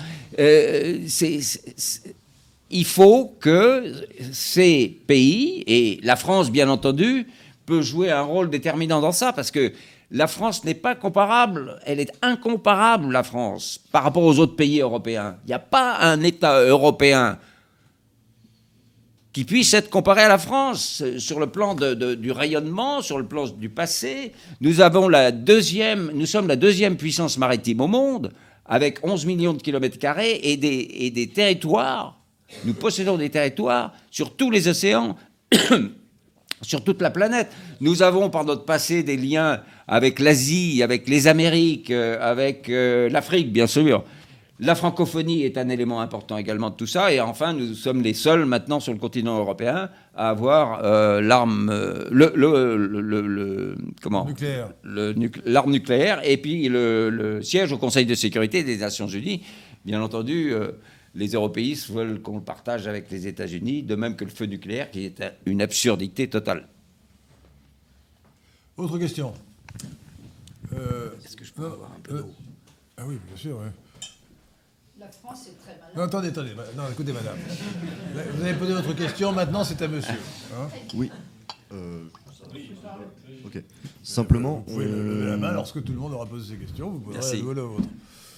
il faut que ces pays, et la France bien entendu, peut jouer un rôle déterminant dans ça, parce que la France n'est pas comparable, elle est incomparable, la France, par rapport aux autres pays européens. Il n'y a pas un État européen qui puisse être comparé à la France sur le plan du rayonnement, sur le plan du passé. Nous, avons la deuxième, nous sommes la deuxième puissance maritime au monde, avec 11 millions de kilomètres carrés et des, et des territoires. Nous possédons des territoires sur tous les océans sur toute la planète. Nous avons par notre passé des liens avec l'Asie, avec les Amériques, euh, avec euh, l'Afrique, bien sûr. La francophonie est un élément important également de tout ça. Et enfin, nous sommes les seuls maintenant sur le continent européen à avoir euh, l'arme, le, le, comment? Nucléaire, l'arme nucléaire, et puis le, siège au Conseil de sécurité des Nations Unies. Bien entendu, les européistes veulent qu'on le partage avec les États-Unis, de même que le feu nucléaire, qui est une absurdité totale. Autre question. Euh, Est-ce que je peux avoir un peu d'eau Ah oui, bien sûr. La France est très malade. Non, attendez, attendez. Non, écoutez, madame. Vous avez posé votre question, maintenant c'est à monsieur. Hein oui. Euh, ok. Simplement. Vous pouvez lever la main lorsque tout le monde aura posé ses questions. Vous poserez la vôtre.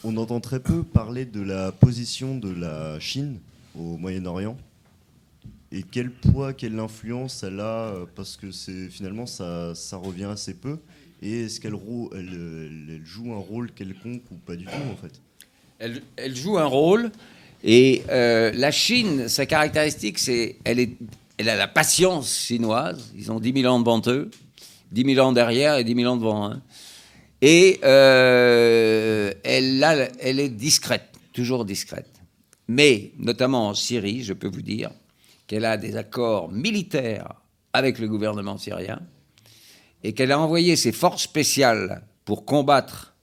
On entend très peu parler de la position de la Chine au Moyen-Orient et quel poids, quelle influence elle a, euh, parce que finalement ça, ça revient assez peu. Et est-ce qu'elle elle, joue un rôle quelconque ou pas du tout en fait? Elle, joue un rôle et euh, la Chine, sa caractéristique, c'est elle, est, elle a la patience chinoise. Ils ont 10 000 ans devant eux, 10 000 ans derrière et 10 000 ans devant. Hein. Et euh, elle, elle est discrète, toujours discrète. Mais, notamment en Syrie, je peux vous dire qu'elle a des accords militaires avec le gouvernement syrien et qu'elle a envoyé ses forces spéciales pour combattre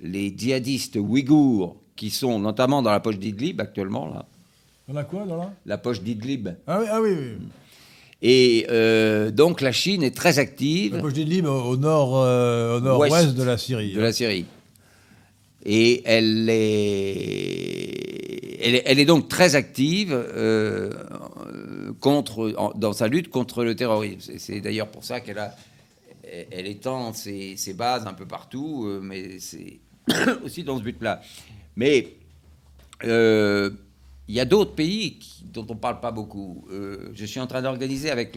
les djihadistes ouïghours qui sont notamment dans la poche d'Idlib actuellement. Là. Dans la quoi, dans la La poche d'Idlib. Ah oui, ah oui, oui. Et euh, donc la Chine est très active. La poche d'Idlib au nord, euh, au nord-ouest de la Syrie. De la Syrie. Et elle est, elle est, donc très active euh, contre, dans sa lutte contre le terrorisme. C'est d'ailleurs pour ça qu'elle a, elle étend ses, ses, bases un peu partout, mais c'est aussi dans ce but-là. Mais il y a d'autres pays dont on ne parle pas beaucoup. Euh, je suis en train d'organiser avec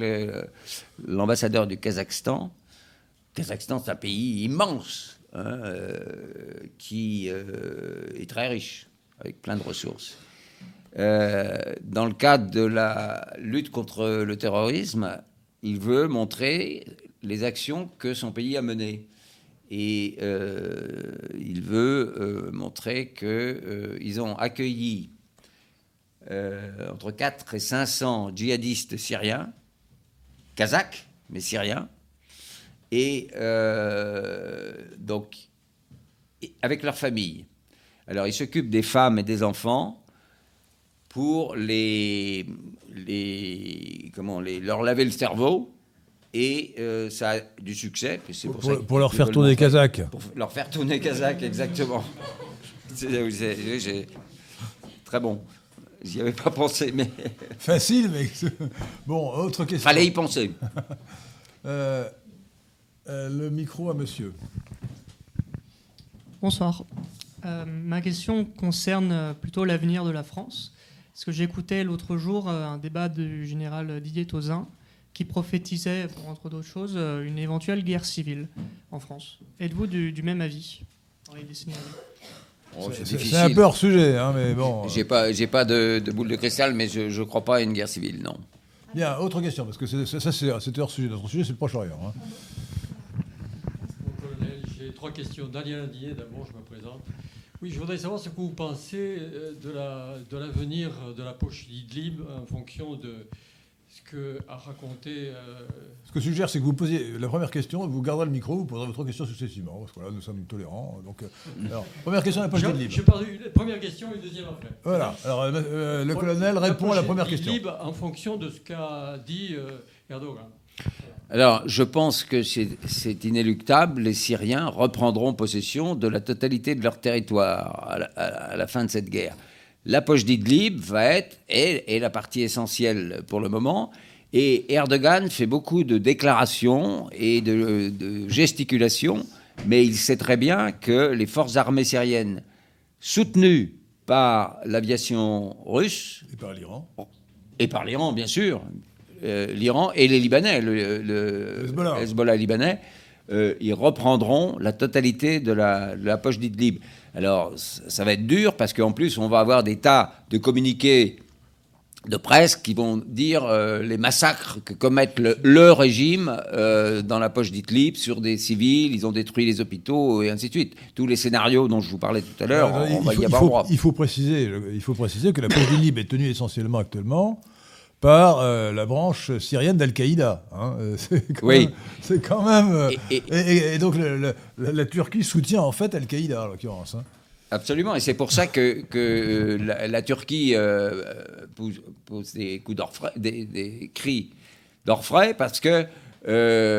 l'ambassadeur du Kazakhstan. Le Kazakhstan, c'est un pays immense, hein, euh, qui euh, est très riche, avec plein de ressources. dans le cadre de la lutte contre le terrorisme, il veut montrer les actions que son pays a menées. Et il veut montrer qu'ils ont accueilli euh, entre 4 et 500 djihadistes syriens kazakhs, mais syriens. Et euh, donc, avec leur famille. Alors, ils s'occupent des femmes et des enfants pour les, les, comment, les, leur laver le cerveau. Et euh, ça a du succès. Pour, pour, ça pour leur faire tourner kazakh. Pour leur faire tourner kazakh, exactement. Très bon. J'y avais pas pensé, mais. Facile, mais. Bon, autre question. Fallait y penser. euh, euh, le micro à monsieur. Bonsoir. Euh, ma question concerne plutôt l'avenir de la France. Parce que j'écoutais l'autre jour un débat du général Didier Tauzin qui prophétisait, entre d'autres choses, une éventuelle guerre civile en France. Êtes-vous du, même avis? Oh, c'est un peu hors sujet, hein, mais bon. J'ai pas, j'ai pas de, boule de cristal, mais je ne crois pas à une guerre civile, non. Bien, autre question, parce que ça, c'est hors sujet. Notre sujet, c'est le Proche-Orient. Hein. J'ai trois questions. Daniel Indier, d'abord, je me présente. Oui, je voudrais savoir ce que vous pensez euh, de l'avenir la, de, de la poche d'Idlib en fonction de ce que a raconté. Euh, ce que je suggère, c'est que vous posiez la première question, vous garderez le micro, vous poserez votre question successivement, parce que là, nous sommes tolérants. Donc, euh, alors, première question la poche d'Idlib. Je parle de première question et deuxième après. Voilà, alors le colonel répond à la première question. en fonction de ce qu'a dit Erdogan. Alors, je pense que c'est inéluctable. Les Syriens reprendront possession de la totalité de leur territoire à la, fin de cette guerre. La poche d'Idlib va être, est, la partie essentielle pour le moment. Et Erdogan fait beaucoup de déclarations et de, de gesticulations, mais il sait très bien que les forces armées syriennes, soutenues par l'aviation russe. Et par l'Iran. Et par l'Iran, bien sûr, euh, l'Iran et les Libanais, le, Hezbollah. libanais, euh, ils reprendront la totalité de la, poche d'Idlib. Alors, ça va être dur parce qu'en plus, on va avoir des tas de communiqués de presse qui vont dire euh, les massacres que commettent le, régime dans la poche d'Idlib sur des civils, ils ont détruit les hôpitaux et ainsi de suite. Tous les scénarios dont je vous parlais tout à l'heure, on, va y avoir droit. Il faut, préciser, il faut préciser que la poche d'Idlib est tenue essentiellement actuellement par euh, la branche syrienne d'Al-Qaïda. Hein. Euh, oui. C'est quand même. Euh, et, donc la, Turquie soutient en fait Al-Qaïda en l'occurrence. Hein. Absolument, et c'est pour ça que, que la, Turquie pose, des coups d'orfraie, des, cris d'orfraie, parce que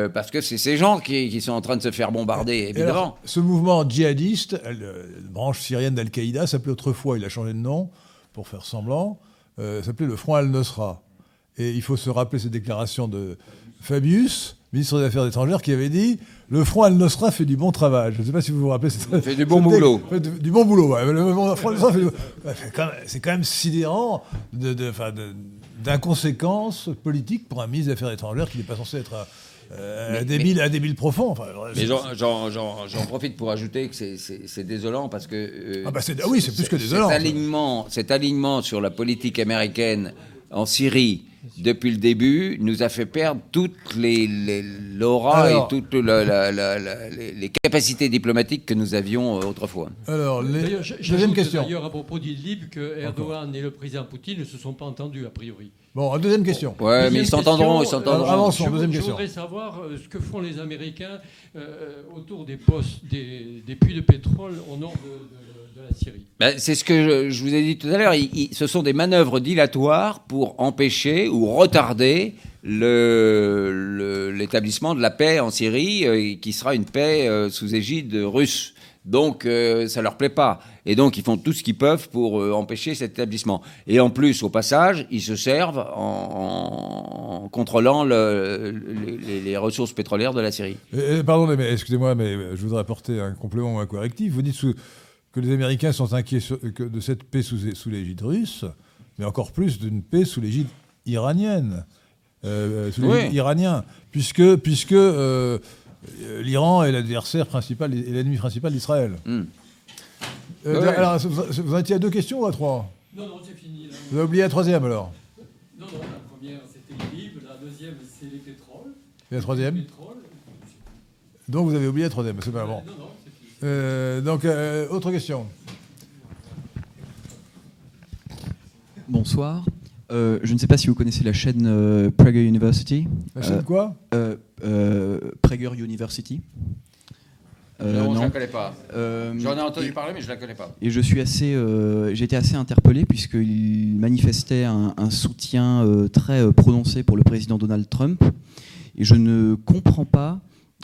parce que c'est ces gens qui, sont en train de se faire bombarder, évidemment. ce mouvement djihadiste, la branche syrienne d'Al-Qaïda, s'appelait autrefois, il a changé de nom pour faire semblant, s'appelait le Front al-Nusra. Et il faut se rappeler cette déclaration de Fabius, ministre des Affaires étrangères, qui avait dit Le Front Al-Nosra fait du bon travail. Je ne sais pas si vous vous rappelez. Il fait du bon boulot. du, bon boulot, ouais. Le Front Al-Nosra fait du C'est quand même sidérant d'inconséquence politique pour un ministre des Affaires étrangères qui n'est pas censé être. Euh, un, débile, un débile profond. mais j'en profite pour ajouter que c'est désolant parce que. Euh, ah, bah ah oui, c'est plus que désolant. Cet alignement, cet alignement sur la politique américaine en Syrie depuis le début nous a fait perdre toutes les, l'aura et toutes les, capacités diplomatiques que nous avions euh, autrefois. Alors, deuxième question. D'ailleurs, à propos d'Idlib, que Erdogan et le président Poutine ne se sont pas entendus, a priori. Bon, deuxième question. Ouais, mais ils s'entendront, ils s'entendront. Avançons, deuxième je, question. Je voudrais savoir euh, ce que font les Américains euh, autour des postes, des, puits de pétrole au nord de ben, c'est ce que je, vous ai dit tout à l'heure. Ce sont des manœuvres dilatoires pour empêcher ou retarder l'établissement de la paix en Syrie, euh, qui sera une paix euh, sous égide russe. Donc, euh, ça leur plaît pas. Et donc, ils font tout ce qu'ils peuvent pour empêcher cet établissement. Et en plus, au passage, ils se servent en, contrôlant les, ressources pétrolières de la Syrie. pardon, mais excusez-moi, mais je voudrais apporter un complément ou un correctif. Vous dites sous, que les Américains sont inquiets de cette paix sous, l'égide russe, mais encore plus d'une paix sous l'égide iranienne, euh, sous l'égide iranien, puisque, puisque euh, l'Iran est l'adversaire principal et l'ennemi principal d'Israël. Hmm. Euh, alors, vous en étiez à deux questions ou à trois? Non, non, c'est fini. Vous avez oublié la troisième alors Non, non, la première c'était les Libres, la deuxième c'est les pétroles. Et la troisième? Donc vous avez oublié la troisième, c'est pas bon. Non, non, euh, donc, euh, autre question. Bonsoir. Euh, je ne sais pas si vous connaissez la chaîne euh, Prager University. La chaîne Euh, quoi euh, euh, Prager University. Euh, non, je ne la connais pas. Euh, J'en ai entendu et- parler, mais je ne la connais pas. Et je suis assez, euh, j'ai été assez interpellé puisqu'il manifestait un, un soutien euh, très prononcé pour le président Donald Trump. Et je ne comprends pas.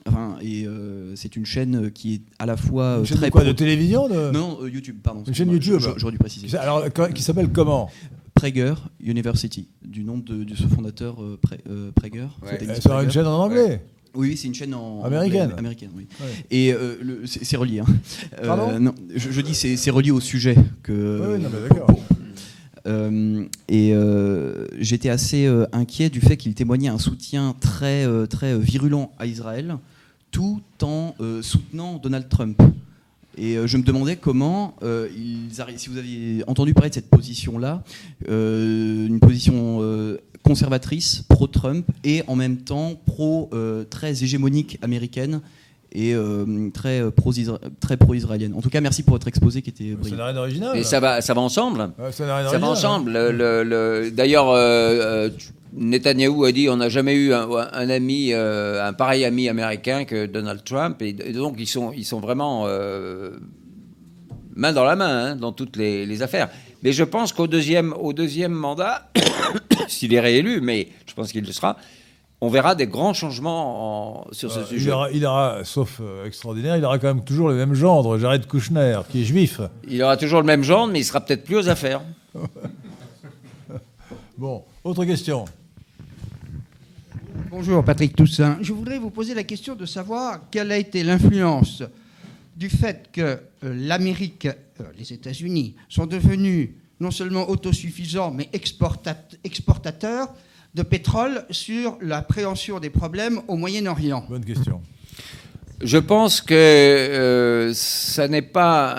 Enfin, et euh, c'est une chaîne qui est à la fois euh, Une chaîne très de quoi pro- De télévision de... Non, euh, YouTube, pardon. Une chaîne YouTube. je- J'aurais dû préciser. Qui- Alors, qui s'appelle comment? Prager University, du nom de, de ce fondateur euh, Pra- euh, Prager. Ouais. Euh, C'est une chaîne en anglais? Oui, oui, c'est une chaîne en Américaine. anglais- américaine, oui. Ouais. Et euh, c'est relié. hein. Euh, Pardon? Non, je, je dis c'est relié au sujet que. Oui, non, mais d'accord. Euh, et euh, j'étais assez euh, inquiet du fait qu'il témoignait un soutien très, euh, très virulent à Israël, tout en euh, soutenant Donald Trump. Et euh, je me demandais comment euh, ils arri- si vous aviez entendu parler de cette position-là, euh, une position euh, conservatrice, pro-Trump, et en même temps pro euh, très hégémonique américaine et euh, très euh, pro-isra- très pro-israélienne. En tout cas, merci pour votre exposé qui était Ça brillant. n'a rien d'original. Et ça va, ça va ensemble Ouais, ça n'a rien Ça va d'original. ensemble. Le- le- le- D'ailleurs, euh, euh, Netanyahou a dit on n'a jamais eu un, un ami, euh, un pareil ami américain que Donald Trump. Et, et donc, ils sont, ils sont vraiment euh, main dans la main hein, dans toutes les, les affaires. Mais je pense qu'au deuxième, au deuxième mandat, s'il est réélu, mais je pense qu'il le sera, on verra des grands changements en- sur ce Euh, il, sujet. aura, il aura, sauf extraordinaire, il aura quand même toujours le même gendre, Jared Kushner, qui est juif. Il aura toujours le même genre, mais il sera peut-être plus aux affaires. Bon, autre question. Bonjour Patrick Toussaint. Je voudrais vous poser la question de savoir quelle a été l'influence du fait que euh, l'Amérique, euh, les États-Unis, sont devenus non seulement autosuffisants, mais exportat- exportateurs de pétrole sur l'appréhension des problèmes au Moyen-Orient. Bonne question. Je pense que euh, ça n'est pas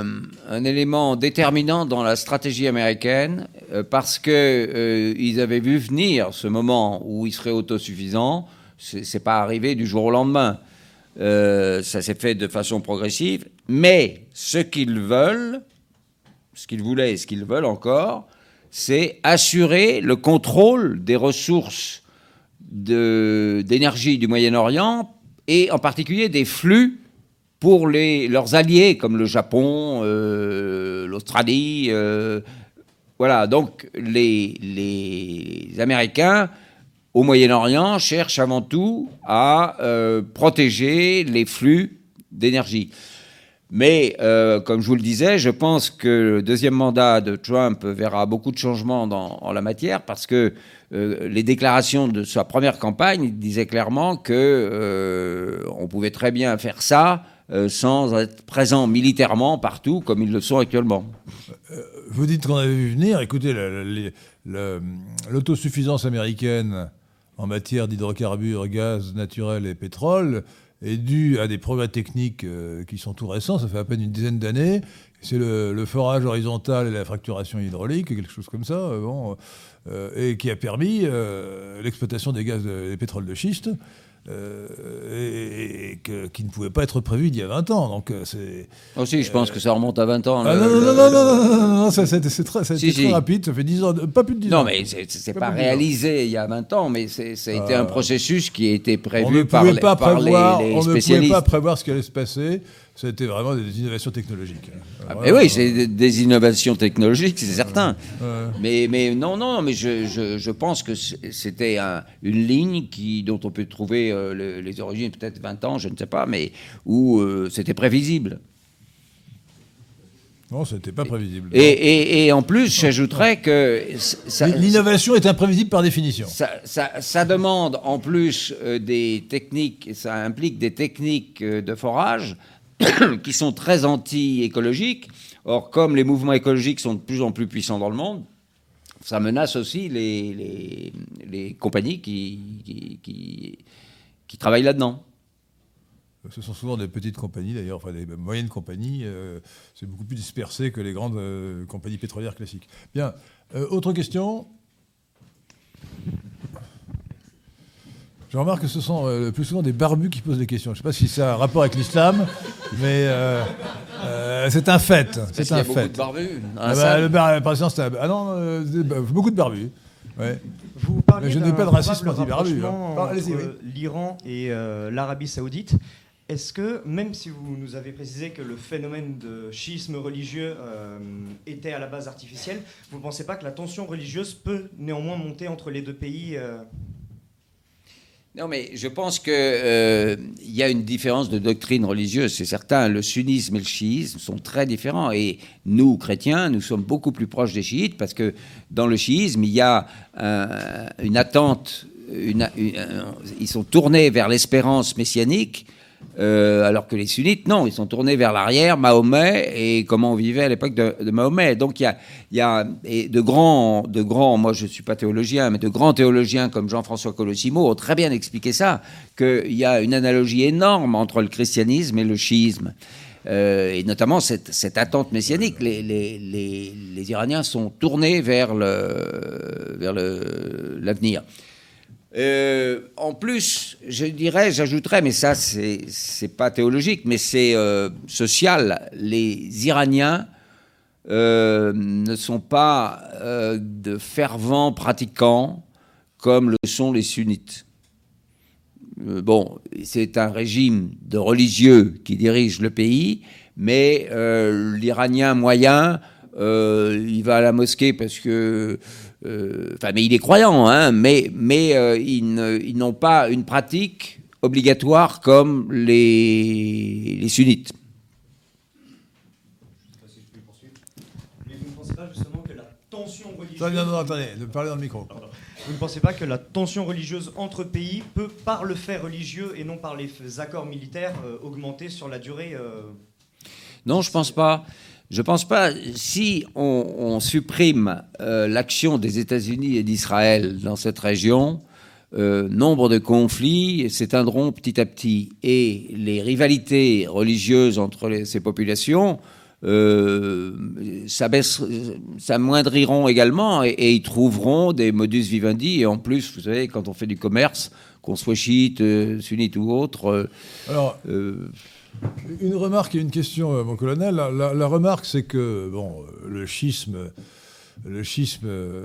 un, un élément déterminant dans la stratégie américaine parce que euh, avaient vu venir ce moment où ils seraient autosuffisants. C'est c'est pas arrivé du jour au lendemain. Euh, ça s'est fait de façon progressive. Mais ce qu'ils veulent, ce qu'ils voulaient et ce qu'ils veulent encore, c'est assurer le contrôle des ressources d'énergie du Moyen-Orient et en particulier des flux pour leurs alliés comme le Japon, euh, l'Australie. euh, voilà, donc les, Américains au Moyen-Orient cherchent avant tout à euh, protéger les flux d'énergie. Mais, euh, comme je vous le disais, je pense que le deuxième mandat de Trump verra beaucoup de changements dans, en la matière parce que euh, les déclarations de sa première campagne disaient clairement que on pouvait très bien faire ça sans être présent militairement partout comme ils le sont actuellement. Vous dites qu'on avait vu venir. Écoutez, l'autosuffisance américaine en matière d'hydrocarbures, gaz naturel et pétrole est due à des progrès techniques euh, qui sont tout récents. Ça fait à peine une dizaine d'années. C'est le, forage horizontal et la fracturation hydraulique, quelque chose comme ça, euh, bon, euh, et qui a permis l'exploitation des gaz et des pétroles de schiste. Euh, et, et que- qui ne pouvait pas être prévu il y a 20 ans. Donc euh, c'est Aussi, je pense que ça remonte à 20 ans. ah le- non, non, le- non, non, non, non, non, non, non, ça, ça a été- Si, très si. rapide, ça fait 10 ans, pas plus de 10 ans. Non, mais c'est- Pas pas réalisé il y a 20 ans, mais ça a été Euh, un processus qui a été on prévu ne par, les, pas par les- prévoir, les on ne pouvait spécialistes. pas prévoir ce qui allait se passer. C'était vraiment des innovations technologiques. Ah, Voilà. mais oui, c'est des, des innovations technologiques, c'est certain. Ouais. Mais, mais non, non, mais je, je, je pense que c'était un- une ligne qui, dont on peut trouver euh, le- les origines, peut-être 20 ans, je ne sais pas, mais où euh, c'était prévisible. Non, c'était pas prévisible. Et, et- et en plus, j'ajouterais que L'innovation est imprévisible par définition. ça, ça- ça demande en plus euh, des techniques, ça implique des techniques euh, de forage qui sont très anti-écologiques. Or, comme les mouvements écologiques sont de plus en plus puissants dans le monde, ça menace aussi les, les- compagnies qui, qui, qui- qui travaillent là-dedans. Ce sont souvent des petites compagnies, d'ailleurs, enfin des moyennes compagnies. euh, c'est beaucoup plus dispersé que les grandes euh, compagnies pétrolières classiques. Bien. Euh, autre question Je remarque que ce sont euh, le plus souvent des barbus qui posent des questions. Je ne sais pas si ça a un rapport avec l'islam, mais euh, euh, c'est un fait. C'est un a beaucoup fait. de barbus. Ah bah, salle. le bar- par exemple, c'est un- ah non, euh, bah, beaucoup de barbus. Ouais. Vous parliez Mais je n'ai pas de racisme anti-barbu, hein. l'Iran et euh, l'Arabie Saoudite. Est-ce que, même si vous nous avez précisé que le phénomène de schisme religieux euh, était à la base artificiel, vous ne pensez pas que la tension religieuse peut néanmoins monter entre les deux pays euh, Non, mais je pense qu'il y a une différence de doctrine religieuse, c'est certain. Le sunnisme et le chiisme sont très différents. Et nous, chrétiens, nous sommes beaucoup plus proches des chiites parce que dans le chiisme, il y a euh, une attente, un- ils sont tournés vers l'espérance messianique. Euh, alors que les sunnites, non, ils sont tournés vers l'arrière, Mahomet, et comment on vivait à l'époque de, Mahomet. Donc il y a, y a et de grands, de grands, moi je ne suis pas théologien, mais de grands théologiens comme Jean-François Colossimo ont très bien expliqué ça, qu'il y a une analogie énorme entre le christianisme et le chiisme. Euh, et notamment cette, attente messianique. Les, Iraniens sont tournés vers le- vers le- l'avenir. Euh, en plus, je dirais, j'ajouterais, mais ça, c'est pas théologique, mais c'est euh, social. Les Iraniens euh, ne sont pas de fervents pratiquants comme le sont les sunnites. Bon, c'est un régime de religieux qui dirige le pays, mais l'Iranien moyen, il va à la mosquée parce que Enfin, mais il est croyant, hein, mais, mais euh, ils ne- n'ont pas une pratique obligatoire comme les, les sunnites. Mais vous ne pensez pas justement que la tension religieuse... Attendez, non, non, attendez, de parler dans le micro. Vous ne pensez pas que la tension religieuse entre pays peut, par le fait religieux et non par les accords militaires, euh, augmenter sur la durée euh, Non, je pense pas. Je pense pas. Si on, on supprime euh, l'action des États-Unis et d'Israël dans cette région, euh, nombre de conflits s'éteindront petit à petit et les rivalités religieuses entre les- ces populations euh, s'amoindriront également et, et ils trouveront des modus vivendi. Et en plus, vous savez, quand on fait du commerce, qu'on soit chiite, sunnite ou autre, Alors, euh, Une remarque et une question, euh, mon colonel. La, remarque, c'est que bon, euh, le schisme, euh,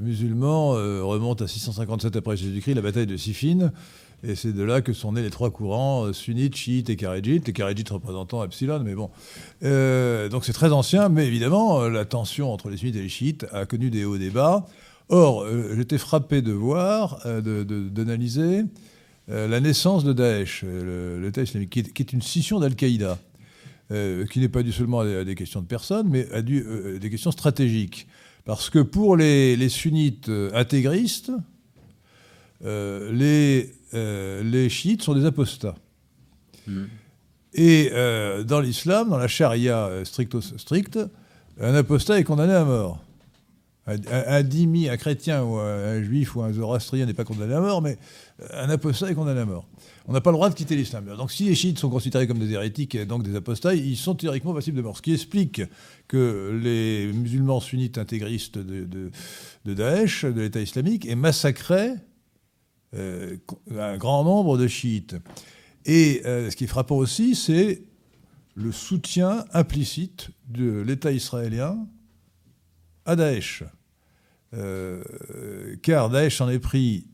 musulman remonte à 657 après Jésus-Christ, la bataille de Siffin. Et c'est de là que sont nés les trois courants, sunnites, chiites et kharidjites. Les kharidjites représentant Epsilon, mais bon. Donc c'est très ancien, mais évidemment, la tension entre les sunnites et les chiites a connu des hauts et des bas. Or, j'étais frappé de voir, euh, d'analyser euh, la naissance de Daesh, euh, le- l'État islamique, qui est, qui est une scission d'Al-Qaïda, euh, qui n'est pas due seulement à des, questions de personnes, mais à du- euh, des questions stratégiques. Parce que pour les, les sunnites intégristes, les, les chiites sont des apostats. Et euh, dans l'islam, dans la charia stricto stricte, un apostat est condamné à mort. Un, dhimmi, un chrétien ou un, juif ou un zoroastrien n'est pas condamné à mort, mais un apostat est condamné à mort. On n'a pas le droit de quitter l'islam. Donc si les chiites sont considérés comme des hérétiques et donc des apostats, ils sont théoriquement passibles de mort. Ce qui explique que les musulmans sunnites intégristes de Daesh, de l'État islamique, aient massacré euh, un grand nombre de chiites. Et euh, ce qui est frappant aussi, c'est le soutien implicite de l'État israélien à Daesh. Euh, car Daesh s'en est pris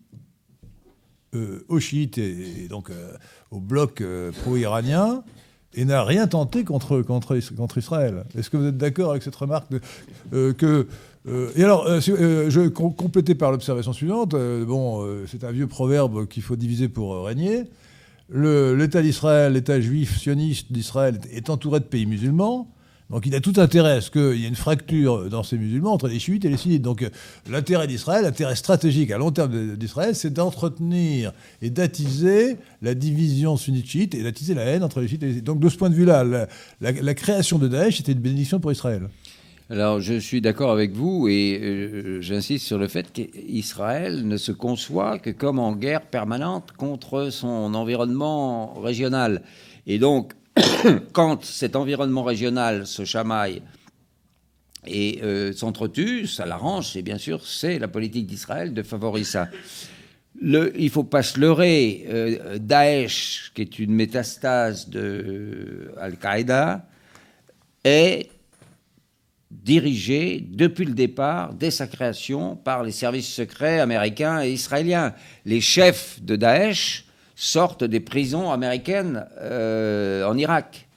euh, aux chiites et, donc euh, au bloc euh, pro-iranien et n'a rien tenté contre, contre, contre Israël. Est-ce que vous êtes d'accord avec cette remarque que et alors, je com- complétais par l'observation suivante. bon, c'est un vieux proverbe qu'il faut diviser pour régner. L'État d'Israël, l'État juif sioniste d'Israël est entouré de pays musulmans. Donc il a tout intérêt à ce qu'il y ait une fracture dans ces musulmans entre les chiites et les sunnites. Donc euh, l'intérêt d'Israël, l'intérêt stratégique à long terme d'Israël, c'est d'entretenir et d'attiser la division sunnite-chiite et d'attiser la haine entre les chiites et les sunnites. Donc de ce point de vue-là, la création de Daesh était une bénédiction pour Israël. Alors, je suis d'accord avec vous et euh, j'insiste sur le fait qu'Israël ne se conçoit que comme en guerre permanente contre son environnement régional. Et donc, quand cet environnement régional se chamaille et euh, s'entretue, ça l'arrange, et bien sûr, c'est la politique d'Israël de favoriser ça. Il ne faut pas se leurrer. euh, Daesh, qui est une métastase de Al-Qaïda, est dirigé depuis le départ, dès sa création, par les services secrets américains et israéliens. Les chefs de Daesh sortent des prisons américaines euh, en Irak.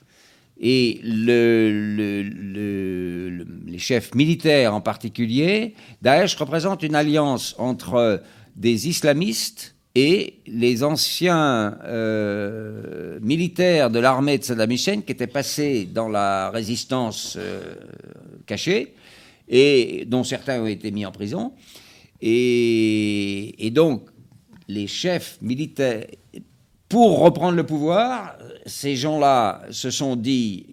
Et le, le, le, les chefs militaires en particulier, Daesh représente une alliance entre des islamistes et les anciens euh, militaires de l'armée de Saddam Hussein qui étaient passés dans la résistance euh, cachée et dont certains ont été mis en prison. Et donc, les chefs militaires, pour reprendre le pouvoir, ces gens-là se sont dit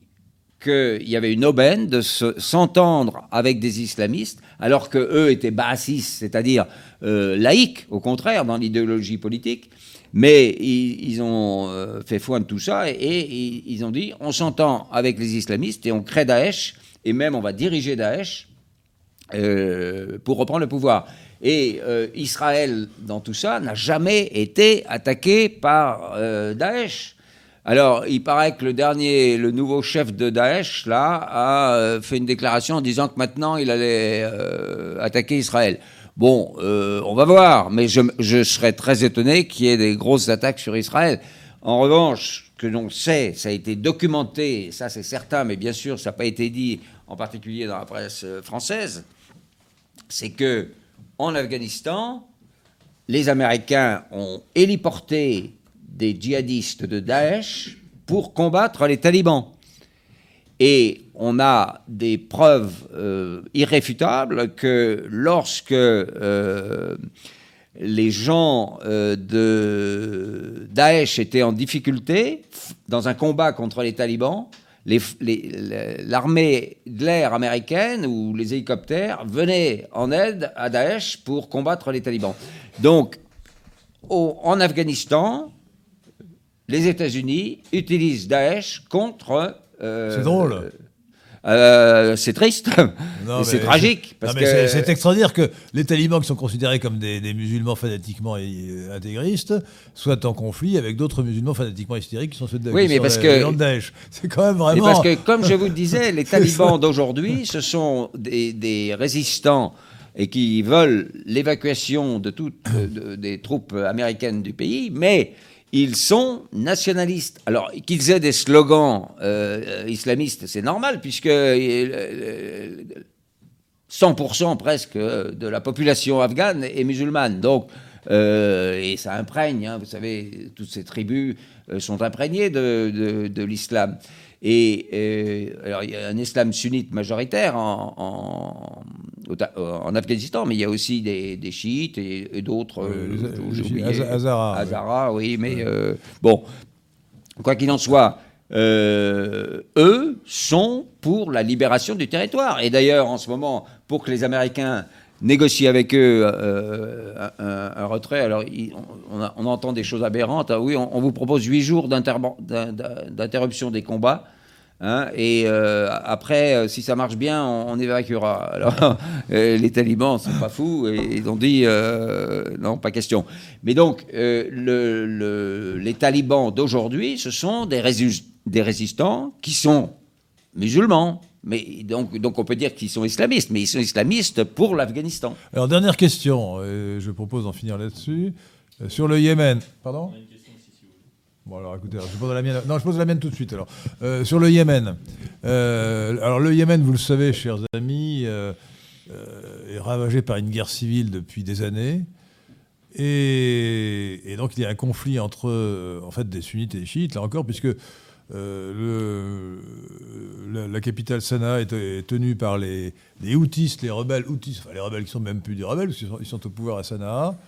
qu'il y avait une aubaine de s'entendre avec des islamistes, alors que eux étaient bassistes, c'est-à-dire euh, laïcs, au contraire, dans l'idéologie politique. Mais ils, ils ont euh, fait foi de tout ça et, et, ils ont dit on s'entend avec les islamistes et on crée Daesh, et même on va diriger Daesh euh, pour reprendre le pouvoir. Et euh, Israël, dans tout ça, n'a jamais été attaqué par euh, Daesh. Alors, il paraît que le dernier, le nouveau chef de Daesh, là, a fait une déclaration en disant que maintenant il allait attaquer Israël. Bon, on va voir, mais je, serais très étonné qu'il y ait des grosses attaques sur Israël. En revanche, que l'on sait, ça a été documenté, ça c'est certain, mais bien sûr, ça n'a pas été dit, en particulier dans la presse française, c'est que en Afghanistan, les Américains ont héliporté des djihadistes de Daesh pour combattre les talibans. Et on a des preuves euh, irréfutables que lorsque euh, les gens euh, de Daesh étaient en difficulté dans un combat contre les talibans, l'armée de l'air américaine ou les hélicoptères venaient en aide à Daesh pour combattre les talibans. Donc, au, en Afghanistan, les États-Unis utilisent Daesh contre. Euh, c'est drôle. Euh, c'est triste, c'est tragique. Parce non, que... C'est extraordinaire que les talibans, qui sont considérés comme des, des musulmans fanatiquement intégristes, soient en conflit avec d'autres musulmans fanatiquement hystériques qui sont ceux de Oui, mais parce que c'est quand même vraiment. parce que, comme je vous le disais, les talibans d'aujourd'hui, ce sont des, des résistants et qui veulent l'évacuation de toutes de, des troupes américaines du pays, mais ils sont nationalistes. Alors qu'ils aient des slogans euh, islamistes, c'est normal, puisque euh, 100% presque de la population afghane est musulmane. Donc, euh, et ça imprègne, hein, vous savez, toutes ces tribus sont imprégnées de, de, l'islam. Et, alors, il y a un islam sunnite majoritaire en, en, Afghanistan, mais il y a aussi des, des chiites et, et d'autres. Euh, Hazara. Hazara, oui, oui mais euh, bon, quoi qu'il en soit, euh, eux sont pour la libération du territoire. Et d'ailleurs, en ce moment, pour que les Américains négocient avec eux euh, un, un, retrait. Alors, il, on, a, on, entend des choses aberrantes. Ah, oui, on, on vous propose huit jours d'interruption des combats. Hein, et euh, après, si ça marche bien, on, on évacuera. Alors, les talibans sont pas fous et ils ont dit euh, non, pas question. Mais donc, euh, le, le, les talibans d'aujourd'hui, ce sont des, résistants qui sont musulmans, mais donc, on peut dire qu'ils sont islamistes, mais ils sont islamistes pour l'Afghanistan. Alors dernière question, euh, je propose d'en finir là-dessus. Euh, sur le Yémen. Pardon? Bon alors écoutez, je pose la mienne. Non, je pose la mienne tout de suite. Alors euh, sur le Yémen. Euh, alors le Yémen, vous le savez, chers amis, euh, est ravagé par une guerre civile depuis des années. Et, donc il y a un conflit entre en fait des sunnites et des chiites là encore, puisque la, capitale Sanaa est, tenue par les, les les rebelles Houthis, enfin les rebelles qui sont même plus des rebelles, parce qu'ils ils sont au pouvoir à Sanaa,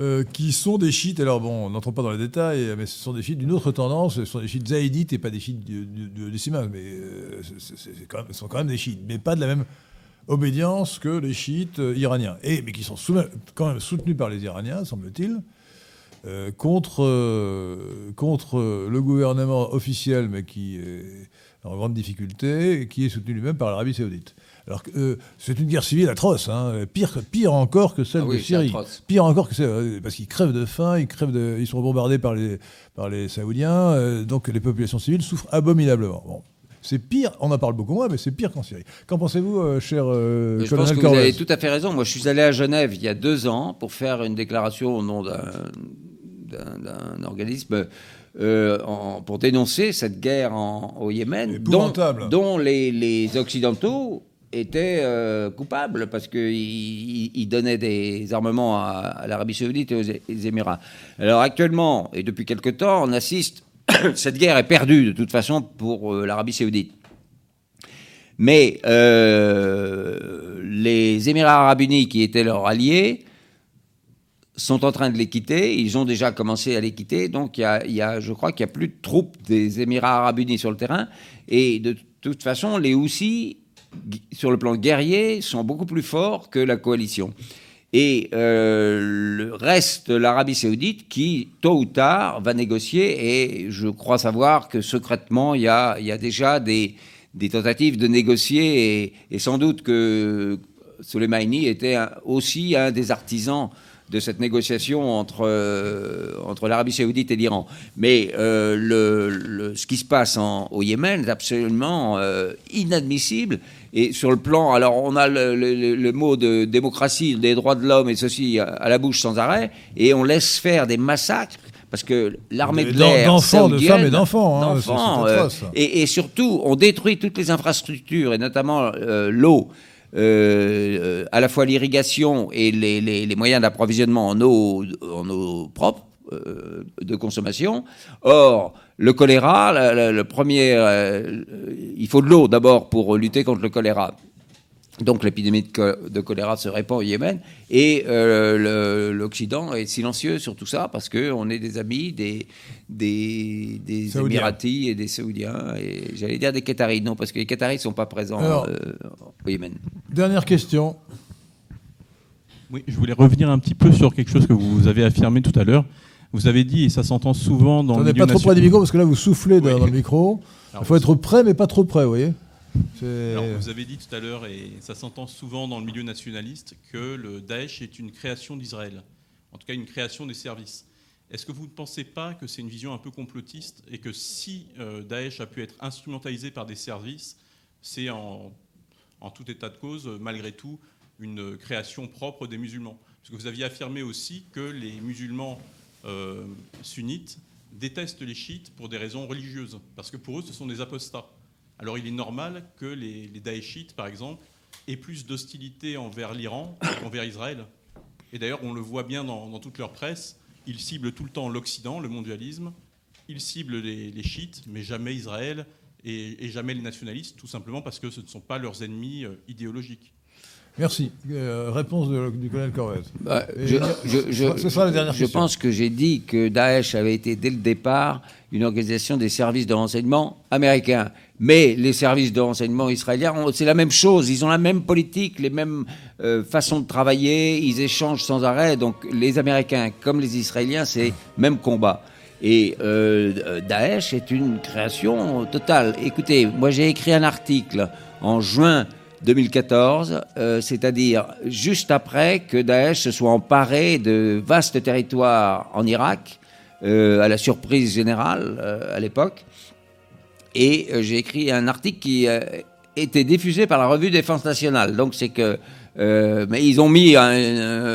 euh, qui sont des chiites, alors bon, on n'entre pas dans les détails, mais ce sont des chiites d'une autre tendance, ce sont des chiites zaïdites et pas des chiites du, du, mais euh, ce sont quand même des chiites, mais pas de la même obédience que les chiites euh, iraniens, et, mais qui sont quand même soutenus par les Iraniens, semble-t-il. Contre, contre le gouvernement officiel, mais qui est en grande difficulté, et qui est soutenu lui-même par l'Arabie saoudite. Alors euh, c'est une guerre civile atroce, hein, pire, pire encore que celle ah oui, de Syrie. Pire encore que celle, parce qu'ils crèvent de faim, ils, crèvent de, ils sont bombardés par les, par les Saoudiens, euh, donc les populations civiles souffrent abominablement. Bon. c'est pire. On en parle beaucoup moins, mais c'est pire qu'en Syrie. Qu'en pensez-vous, euh, cher euh, Je pense que vous avez tout à fait raison. Moi, je suis allé à Genève il y a deux ans pour faire une déclaration au nom d'un organisme euh, en- pour dénoncer cette guerre en- au Yémen, dont, dont les, les Occidentaux étaient euh, coupables parce qu'ils ils- ils donnaient des armements à, l'Arabie saoudite et aux Émirats. Alors actuellement, et depuis quelque temps, on assiste, cette guerre est perdue de toute façon pour euh, l'Arabie saoudite. Mais euh, les Émirats arabes unis, qui étaient leurs alliés, sont en train de les quitter. Ils ont déjà commencé à les quitter. Donc, il y a, il je crois qu'il n'y a plus de troupes des Émirats arabes unis sur le terrain. Et de toute façon, les Houssis, sur le plan guerrier, sont beaucoup plus forts que la coalition. Et euh, le reste l'Arabie saoudite qui, tôt ou tard, va négocier. Et je crois savoir que secrètement, il y a, y a déjà des, des tentatives de négocier. Et, sans doute que Soleimani était aussi un des artisans de cette négociation entre, euh, entre l'Arabie saoudite et l'Iran. Mais euh, le, ce qui se passe au Yémen est absolument inadmissible. Et sur le plan, alors on a le, le- le mot de démocratie, des droits de l'homme et ceci à, la bouche sans arrêt, et on laisse faire des massacres. Parce que l'armée de l'air d'enfants, de femmes et d'enfants, hein, euh, et, et surtout, on détruit toutes les infrastructures, et notamment euh, l'eau, euh, euh, à la fois l'irrigation et les, les- les moyens d'approvisionnement en eau, en eau propre euh, de consommation. Or, le choléra, le premier, euh, il faut de l'eau d'abord pour lutter contre le choléra. Donc l'épidémie de, cho- de choléra se répand au Yémen et euh, l'Occident est silencieux sur tout ça parce qu'on est des amis des, des. Émiratis et des Saoudiens et j'allais dire des Qataris. Non, parce que les Qataris ne sont pas présents Alors- euh, au Yémen. Dernière question. Oui, je voulais revenir un petit peu sur quelque chose que vous avez affirmé tout à l'heure. Vous avez dit, et ça s'entend souvent dans On le n'est milieu pas trop près du micro parce que là vous soufflez dans, Oui. dans le micro. Alors, Il faut être près mais pas trop près, vous voyez. Alors, vous avez dit tout à l'heure, et ça s'entend souvent dans le milieu nationaliste, que le Daesh est une création d'Israël, en tout cas une création des services. Est-ce que vous ne pensez pas que c'est une vision un peu complotiste et que si euh, Daesh a pu être instrumentalisé par des services, c'est en, en tout état de cause, malgré tout, une création propre des musulmans? Parce que vous aviez affirmé aussi que les musulmans euh, sunnites détestent les chiites pour des raisons religieuses, parce que pour eux, ce sont des apostats. Alors il est normal que les, les par exemple, aient plus d'hostilité envers l'Iran qu'envers Israël. Et d'ailleurs, on le voit bien dans, toute leur presse, ils ciblent tout le temps l'Occident, le mondialisme, ils ciblent les, chiites, mais jamais Israël et, et jamais les nationalistes, tout simplement parce que ce ne sont pas leurs ennemis euh, idéologiques. Merci. Euh, réponse de- du colonel Corvette. Bah, je, il y a- je- je- ce sera la dernière je question. pense que j'ai dit que Daesh avait été dès le départ une organisation des services de renseignement américains. Mais les services de renseignement israéliens, c'est la même chose. Ils ont la même politique, les mêmes euh, façons de travailler. Ils échangent sans arrêt. Donc les Américains comme les Israéliens, c'est même combat. Et euh, Daesh est une création totale. Écoutez, moi j'ai écrit un article en juin 2014, euh, c'est-à-dire juste après que Daesh se soit emparé de vastes territoires en Irak, euh, à la surprise générale euh, à l'époque. Et j'ai écrit un article qui était diffusé par la revue Défense nationale. Donc c'est que mais ils ont mis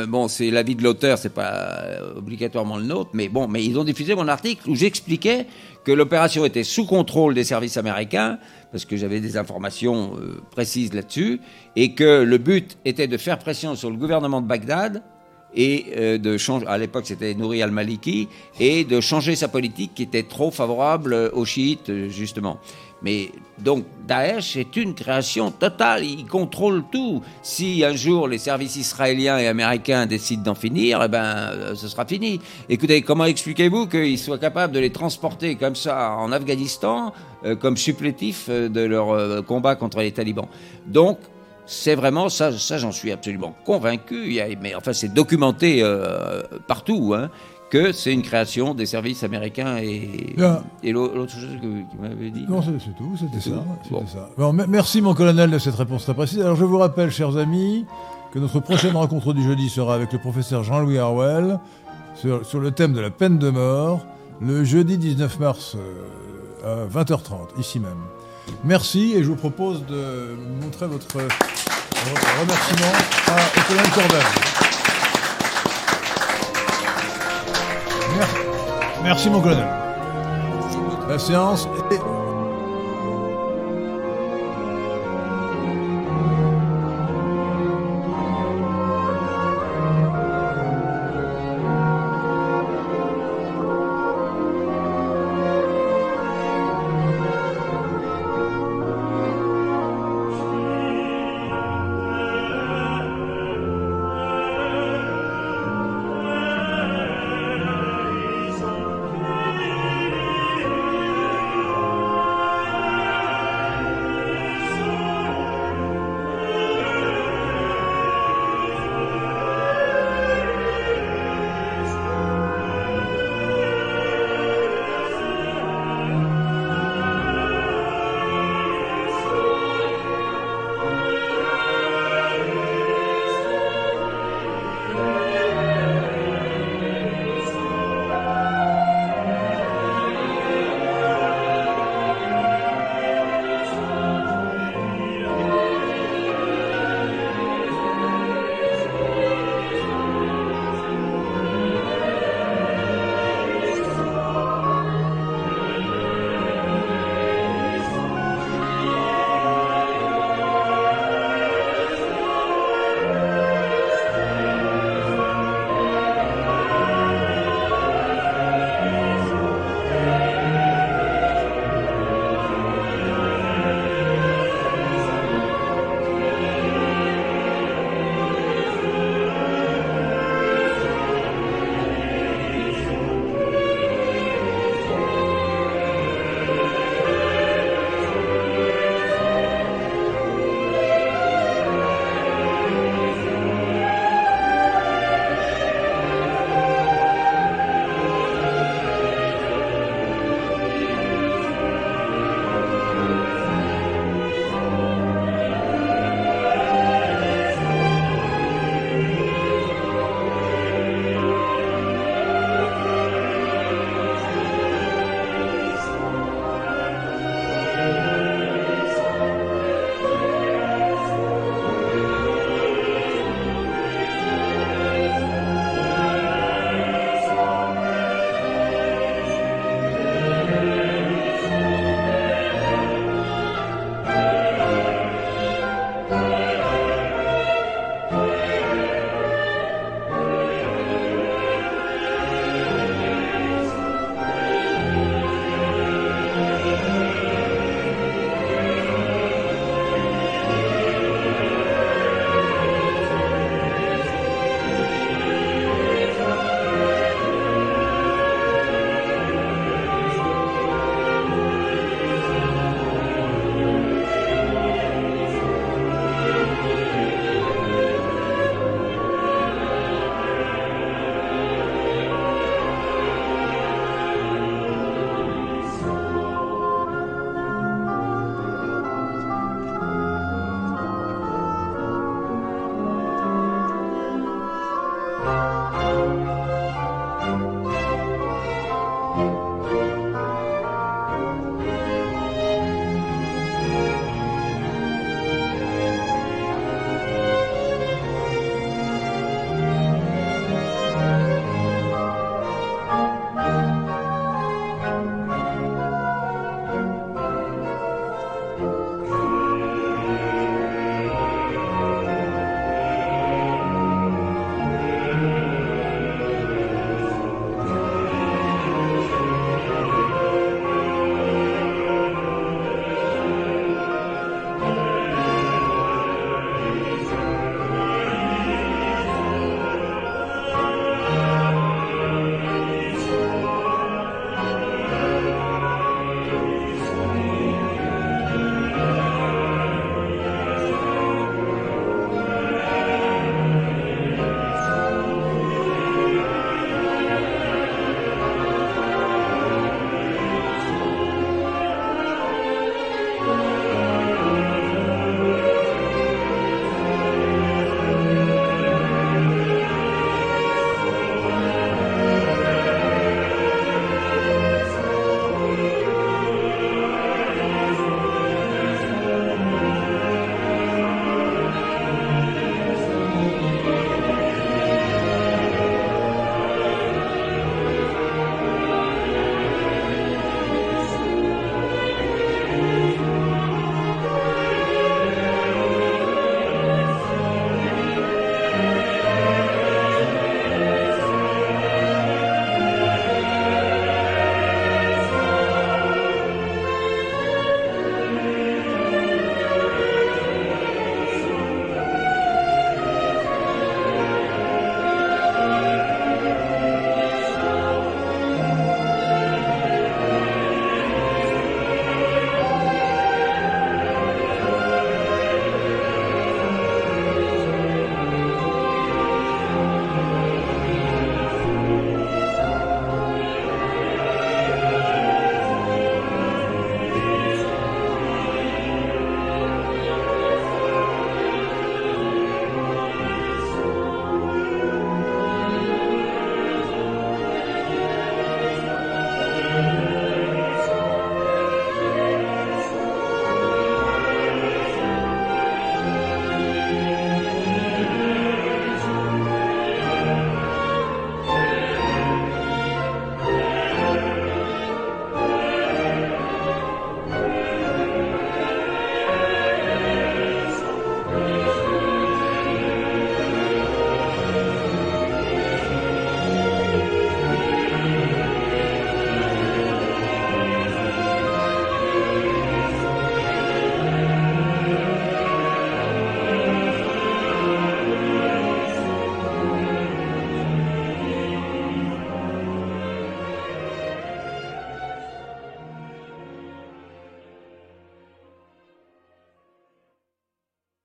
bon c'est l'avis de l'auteur c'est pas obligatoirement le nôtre mais bon mais ils ont diffusé mon article où j'expliquais que l'opération était sous contrôle des services américains parce que j'avais des informations euh, précises là-dessus et que le but était de faire pression sur le gouvernement de Bagdad et euh, de changer, à l'époque c'était Nouri al-Maliki, et de changer sa politique qui était trop favorable euh, aux chiites, justement. Mais donc Daesh est une création totale, il contrôle tout. Si un jour les services israéliens et américains décident d'en finir, eh ben, euh, ce sera fini. Écoutez, comment expliquez-vous qu'ils soient capables de les transporter comme ça en Afghanistan, euh, comme supplétifs euh, de leur combat contre les talibans? Donc, c'est vraiment ça, ça j'en suis absolument convaincu. Mais enfin, c'est documenté partout hein, que c'est une création des services américains et, et l'au- l'autre chose que vous m'avez dit. Non, c'est tout, c'était ça. tout c'était Bon. ça. Bon, me- merci mon colonel de cette réponse très précise. Alors je vous rappelle, chers amis, que notre prochaine rencontre du jeudi sera avec le professeur Jean-Louis Harwell sur, sur le thème de la peine de mort, le jeudi 19 mars euh, à 20h30, ici même. Merci et je vous propose de montrer votre, votre remerciement à, au colonel. Merci mon colonel. La séance est